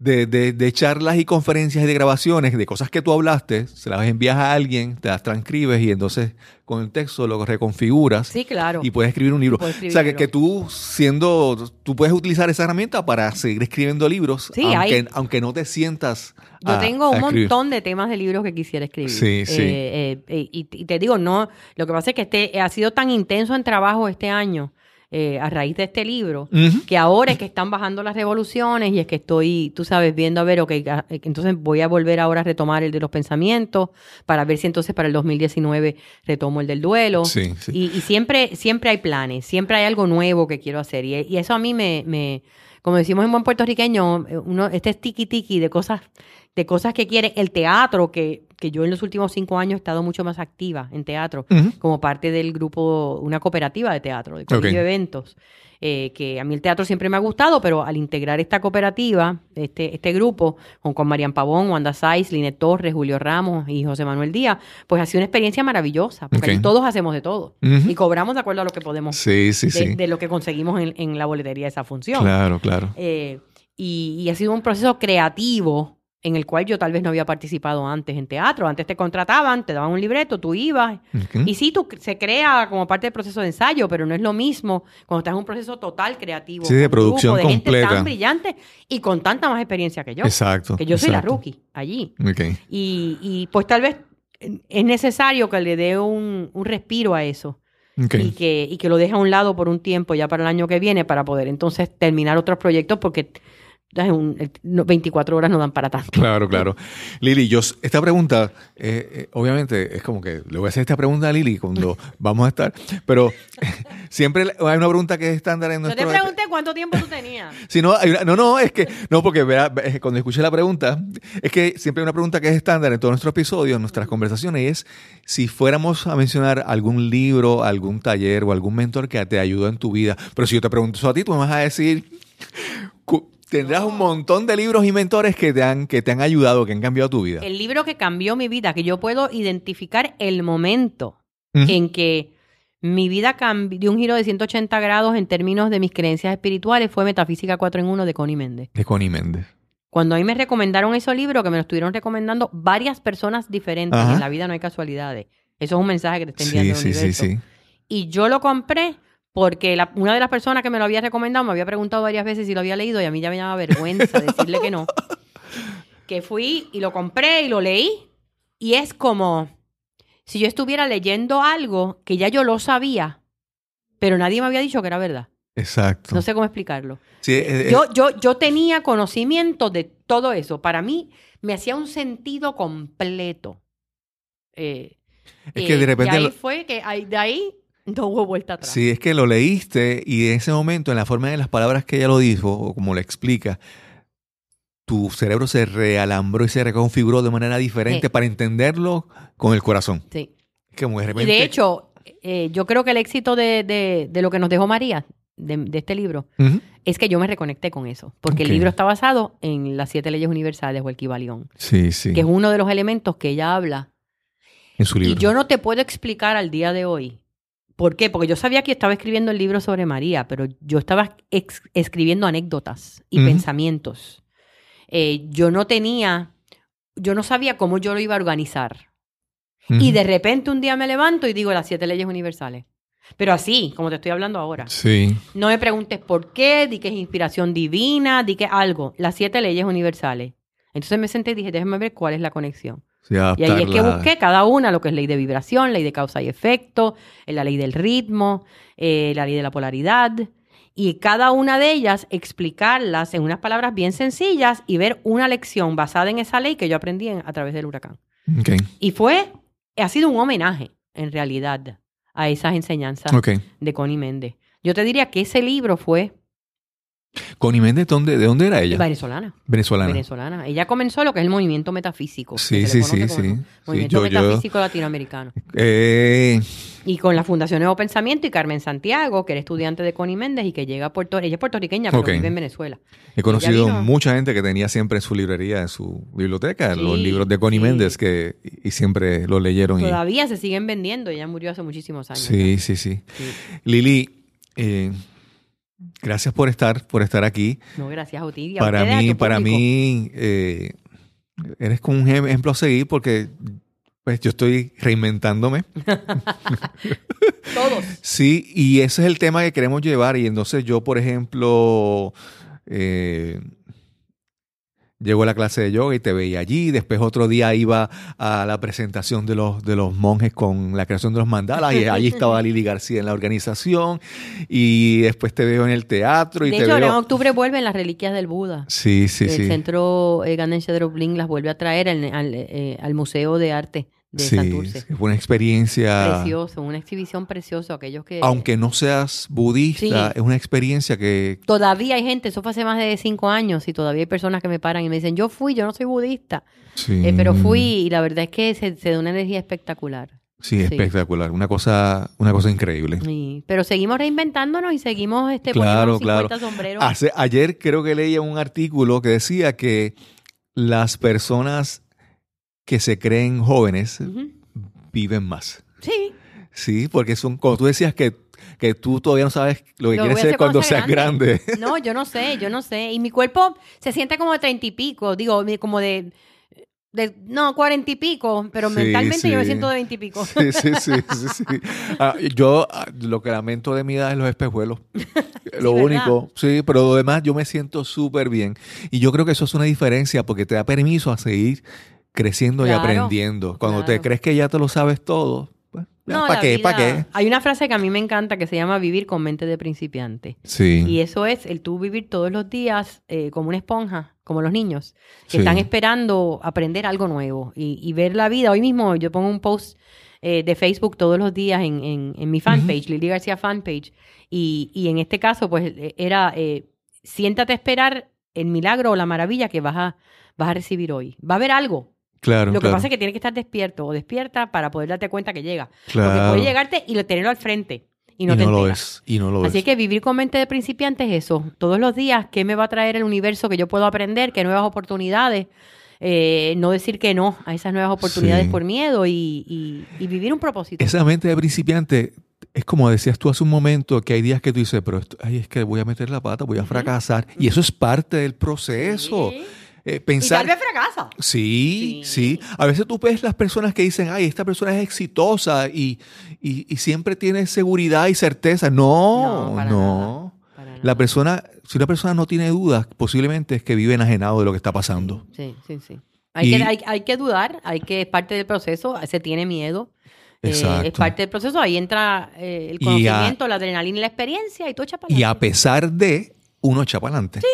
De, de- de charlas y conferencias y de grabaciones de cosas que tú hablaste, se las envías a alguien, te las transcribes y entonces con el texto lo reconfiguras Sí, claro. y puedes escribir un libro. O sea, que, que tú siendo, tú puedes utilizar esa herramienta para seguir escribiendo libros, Sí, aunque, hay- aunque no te sientas Yo a- tengo un montón de temas de libros que quisiera escribir. Sí, sí. Eh, eh, eh, y, y te digo, no, lo que pasa es que este ha sido tan intenso en trabajo este año eh, a raíz de este libro, que ahora es que están bajando las revoluciones y es que estoy, tú sabes, viendo a ver, ok, ah, eh, entonces voy a volver ahora a retomar el de los pensamientos para ver si entonces para el 2019 retomo el del duelo. Sí, sí. Y, y siempre, siempre hay planes, siempre hay algo nuevo que quiero hacer. Y, y eso a mí me, me, como decimos en buen puertorriqueño, eh, uno, este es tiki tiki de cosas, de cosas que quiere. El teatro, que, que yo en los últimos cinco años he estado mucho más activa en teatro, como parte del grupo, una cooperativa de teatro, de Colegio Ok. de eventos. eh, que a mí el teatro siempre me ha gustado, pero al integrar esta cooperativa, este, este grupo, con, con Marian Pavón, Wanda Saiz, Line Torres, Julio Ramos y José Manuel Díaz, pues ha sido una experiencia maravillosa, porque Ok. ahí todos hacemos de todo y cobramos de acuerdo a lo que podemos, Sí, sí, de, sí. de lo que conseguimos en, en la boletería de esa función. Claro, claro. Eh, y, y ha sido un proceso creativo en el cual yo tal vez no había participado antes en teatro. Antes te contrataban, te daban un libreto, tú ibas. Y sí, tú, se crea como parte del proceso de ensayo, pero no es lo mismo cuando estás en un proceso total creativo. Sí, de producción grupo de gente completa. tan brillante y con tanta más experiencia que yo. Exacto. que yo soy la rookie allí. Ok. Y, y pues tal vez es necesario que le dé un, un respiro a eso ok. y, que, y que lo deje a un lado por un tiempo ya para el año que viene para poder entonces terminar otros proyectos porque. Un- el- no- 24 horas no dan para tanto. Claro, claro. Lili, yo, esta pregunta, eh, eh, obviamente, es como que le voy a hacer esta pregunta a Lili cuando vamos a estar, pero siempre hay una pregunta que es estándar en Yo te nuestro... pregunté cuánto tiempo tú tenías. Si no, hay una- no, no, es que, no, porque cuando escuché la pregunta, es que siempre hay una pregunta que es estándar en todos nuestros episodios, en nuestras conversaciones, y es si fuéramos a mencionar algún libro, algún taller o algún mentor que te ayudó en tu vida. Pero si yo te pregunto eso a ti, tú me vas a decir, tendrás un montón de libros y mentores que te han, que te han ayudado, que han cambiado tu vida. El libro que cambió mi vida, que yo puedo identificar el momento en que mi vida cambió, dio un giro de 180 grados en términos de mis creencias espirituales, fue Metafísica 4 en 1 de Connie Méndez. De Connie Méndez. Cuando a mí me recomendaron ese libro, que me lo estuvieron recomendando varias personas diferentes, Ajá. en la vida no hay casualidades. Eso es un mensaje que te está Sí, enviando el sí, sí, sí. Y yo lo compré porque la- una de las personas que me lo había recomendado me había preguntado varias veces si lo había leído y a mí ya me daba vergüenza decirle que no. Que fui y lo compré y lo leí y es como si yo estuviera leyendo algo que ya yo lo sabía, pero nadie me había dicho que era verdad. Exacto. No sé cómo explicarlo. Sí, eh, eh, Yo, yo, yo tenía conocimiento de todo eso. Para mí me hacía un sentido completo. Eh, es que eh, de repente... Y ahí lo- fue que de ahí no hubo vuelta atrás. Sí, es que lo leíste y en ese momento, en la forma de las palabras que ella lo dijo, o como lo explica, tu cerebro se realambró y se reconfiguró de manera diferente Sí. para entenderlo con el corazón. Sí. De Y de hecho, eh, yo creo que el éxito de, de- de lo que nos dejó María, de, de este libro, es que yo me reconecté con eso. Porque el libro está basado en las siete leyes universales o el Kibalión, Sí, sí. que es uno de los elementos que ella habla en su libro. Y yo no te puedo explicar al día de hoy. ¿Por qué? Porque yo sabía que estaba escribiendo el libro sobre María, pero yo estaba escribiendo anécdotas y pensamientos. Eh, yo no tenía, yo no sabía cómo yo lo iba a organizar. Y de repente un día me levanto y digo las siete leyes universales. Pero así, como te estoy hablando ahora. Sí. No me preguntes por qué, di que es inspiración divina, di que algo. Las siete leyes universales. Entonces me senté y dije, déjame ver cuál es la conexión. Sí, Y ahí es que busqué cada una, lo que es ley de vibración, ley de causa y efecto, eh, la ley del ritmo, eh, la ley de la polaridad. Y cada una de ellas explicarlas en unas palabras bien sencillas y ver una lección basada en esa ley que yo aprendí en- a través del huracán. Y fue, ha sido un homenaje, en realidad, a esas enseñanzas de Connie Méndez. Yo te diría que ese libro fue Connie Méndez, ¿dónde, ¿de dónde era ella? venezolana. Venezolana. Venezolana. Ella comenzó lo que es el movimiento metafísico. Sí, sí, sí, sí. Movimiento yo- metafísico latinoamericano. Eh, Y con la Fundación Nuevo Pensamiento y Carmen Santiago, que era estudiante de Connie Méndez y que llega a Puerto Ella es puertorriqueña, pero vive en Venezuela. he conocido vino. mucha gente que tenía siempre en su librería, en su biblioteca, Sí, los libros de Connie sí. Méndez que y siempre los leyeron. y- Todavía se siguen vendiendo. Ella murió hace muchísimos años. Sí, sí, sí. Sí. Lili, eh, gracias por estar, por estar aquí. No, gracias a ti. y a Para a mí, para público. mí, eh, eres como un ejem- ejemplo a seguir porque pues yo estoy reinventándome. Todos. Sí, y ese es el tema que queremos llevar. Y entonces yo, por ejemplo, eh, llego a la clase de yoga y te veía allí. Después otro día iba a la presentación de los, de los monjes con la creación de los mandalas y allí estaba Lili García en la organización. Y después te veo en el teatro y De te hecho, ahora en octubre vuelven las reliquias del Buda. Sí, sí, el sí. centro eh, Ganesha Droblin las vuelve a traer al, al, eh, al Museo de Arte de Sí, Santurce. una experiencia... Precioso, una exhibición preciosa. Aquellos que... Aunque no seas budista, Sí. es una experiencia que... Todavía hay gente, eso fue hace más de cinco años y todavía hay personas que me paran y me dicen, yo fui, yo no soy budista, sí. Eh, pero fui y la verdad es que se, se da una energía espectacular. Sí, espectacular. Una cosa, una cosa increíble. Sí, pero seguimos reinventándonos y seguimos este, Claro, claro. 50 sombreros. Hace- ayer creo que leía un artículo que decía que las personas que se creen jóvenes viven más. Sí, Sí, porque son, como tú decías que, que tú todavía no sabes lo que Lo quieres ser hacer cuando cuando sea seas grande. No, yo no sé, yo no sé. Y mi cuerpo se siente como de treinta y pico, digo, como de, de no, cuarenta y pico, pero Sí, mentalmente yo me sí. siento de veinte y pico. Sí, sí, sí, sí, sí. Ah, yo ah, lo que lamento de mi edad es los espejuelos. Lo ¿verdad? único, sí, pero lo demás yo me siento súper bien. Y yo creo que eso es una diferencia porque te da permiso a seguir creciendo y aprendiendo. Cuando te crees que ya te lo sabes todo, pues, No, ¿para qué? ¿Para qué? Hay una frase que a mí me encanta que se llama vivir con mente de principiante. Sí. Y eso es el tú vivir todos los días eh, como una esponja, como los niños, que Sí. están esperando aprender algo nuevo y, y ver la vida. Hoy mismo yo pongo un post eh, de Facebook todos los días en, en- en mi fanpage, Lili García fanpage, y, y en este caso pues eh, era, eh, siéntate a esperar el milagro o la maravilla que vas a, vas a recibir hoy. Va a haber algo. Claro, Lo que claro, pasa es que tienes que estar despierto o despierta para poder darte cuenta que llega. Porque claro. puede llegarte y lo- tenerlo al frente y no y te lo es. Y no lo Así es. que vivir con mente de principiante es eso. Todos los días, ¿qué me va a traer el universo que yo puedo aprender? ¿Qué nuevas oportunidades? Eh, no decir que no a esas nuevas oportunidades Sí. por miedo y, y- y vivir un propósito. Esa mente de principiante es como decías tú hace un momento, que hay días que tú dices, pero esto- ay, es que voy a meter la pata, voy a fracasar. Y eso es parte del proceso. Sí. Eh, Y pensar, tal vez fracasa. Sí, Sí. sí, A veces tú ves las personas que dicen, ay, esta persona es exitosa y, y- y siempre tiene seguridad y certeza. No, No, no. para nada, para nada. La persona, si una persona no tiene dudas, posiblemente es que vive enajenado de lo que está pasando. Sí, sí, sí. Hay, Y- que, hay, hay que dudar, hay que, es parte del proceso, se tiene miedo. eh, es parte del proceso, ahí entra eh, el Y a- conocimiento, la adrenalina y la experiencia y echas para Y a pesar de, uno echa para adelante. Sí.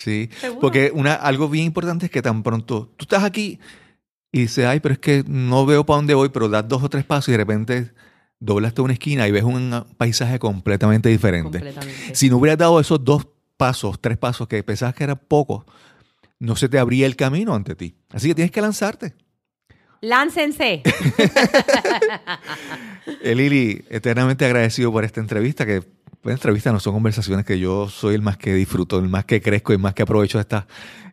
Sí. Seguro. Porque una, algo bien importante es que tan pronto tú estás aquí y dices, ay, pero es que no veo para dónde voy, pero das dos o tres pasos y de repente doblaste una esquina y ves un paisaje completamente diferente. Completamente. Si no hubieras dado esos dos pasos, tres pasos que pensabas que eran pocos, no se te abría el camino ante ti. Así que tienes que lanzarte. Láncense. Eh, Lili, eternamente agradecido por esta entrevista, que pues, entrevistas no son conversaciones que yo soy el más que disfruto, el más que crezco y el más que aprovecho de estas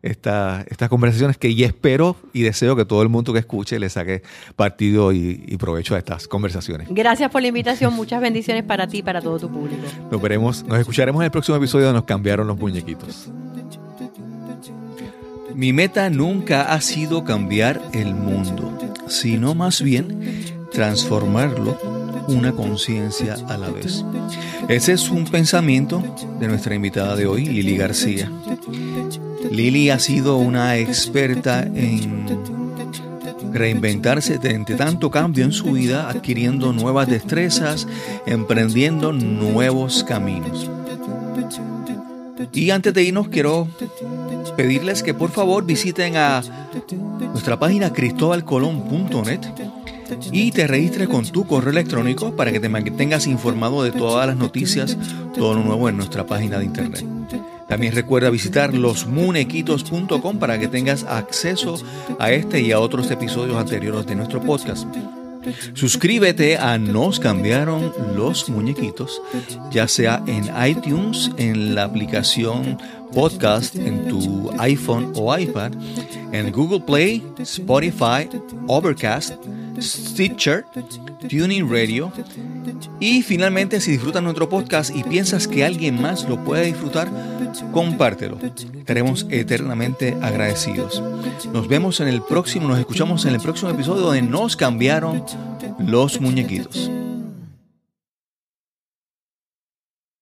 esta, estas conversaciones que y espero y deseo que todo el mundo que escuche le saque partido y, y provecho a estas conversaciones. Gracias por la invitación. Muchas bendiciones para ti y para todo tu público. Nos veremos, nos escucharemos en el próximo episodio de Nos cambiaron los muñequitos. Mi meta nunca ha sido cambiar el mundo, sino más bien transformarlo una conciencia a la vez. Ese es un pensamiento de nuestra invitada de hoy, Lili García. Lili ha sido una experta en reinventarse entre tanto cambio en su vida, adquiriendo nuevas destrezas, emprendiendo nuevos caminos. Y antes de irnos, quiero pedirles que por favor visiten a nuestra página cristobalcolón.net y te registres con tu correo electrónico para que te mantengas informado de todas las noticias, todo lo nuevo en nuestra página de internet. También recuerda visitar losmunequitos.com para que tengas acceso a este y a otros episodios anteriores de nuestro podcast. Suscríbete a Nos cambiaron los muñequitos, ya sea en iTunes, en la aplicación podcast en tu iPhone o iPad, en Google Play, Spotify, Overcast, Stitcher, Tuning Radio. Y finalmente, si disfrutas nuestro podcast y piensas que alguien más lo puede disfrutar, compártelo. Estaremos eternamente agradecidos. Nos vemos en el próximo, nos escuchamos en el próximo episodio donde nos cambiaron los muñequitos.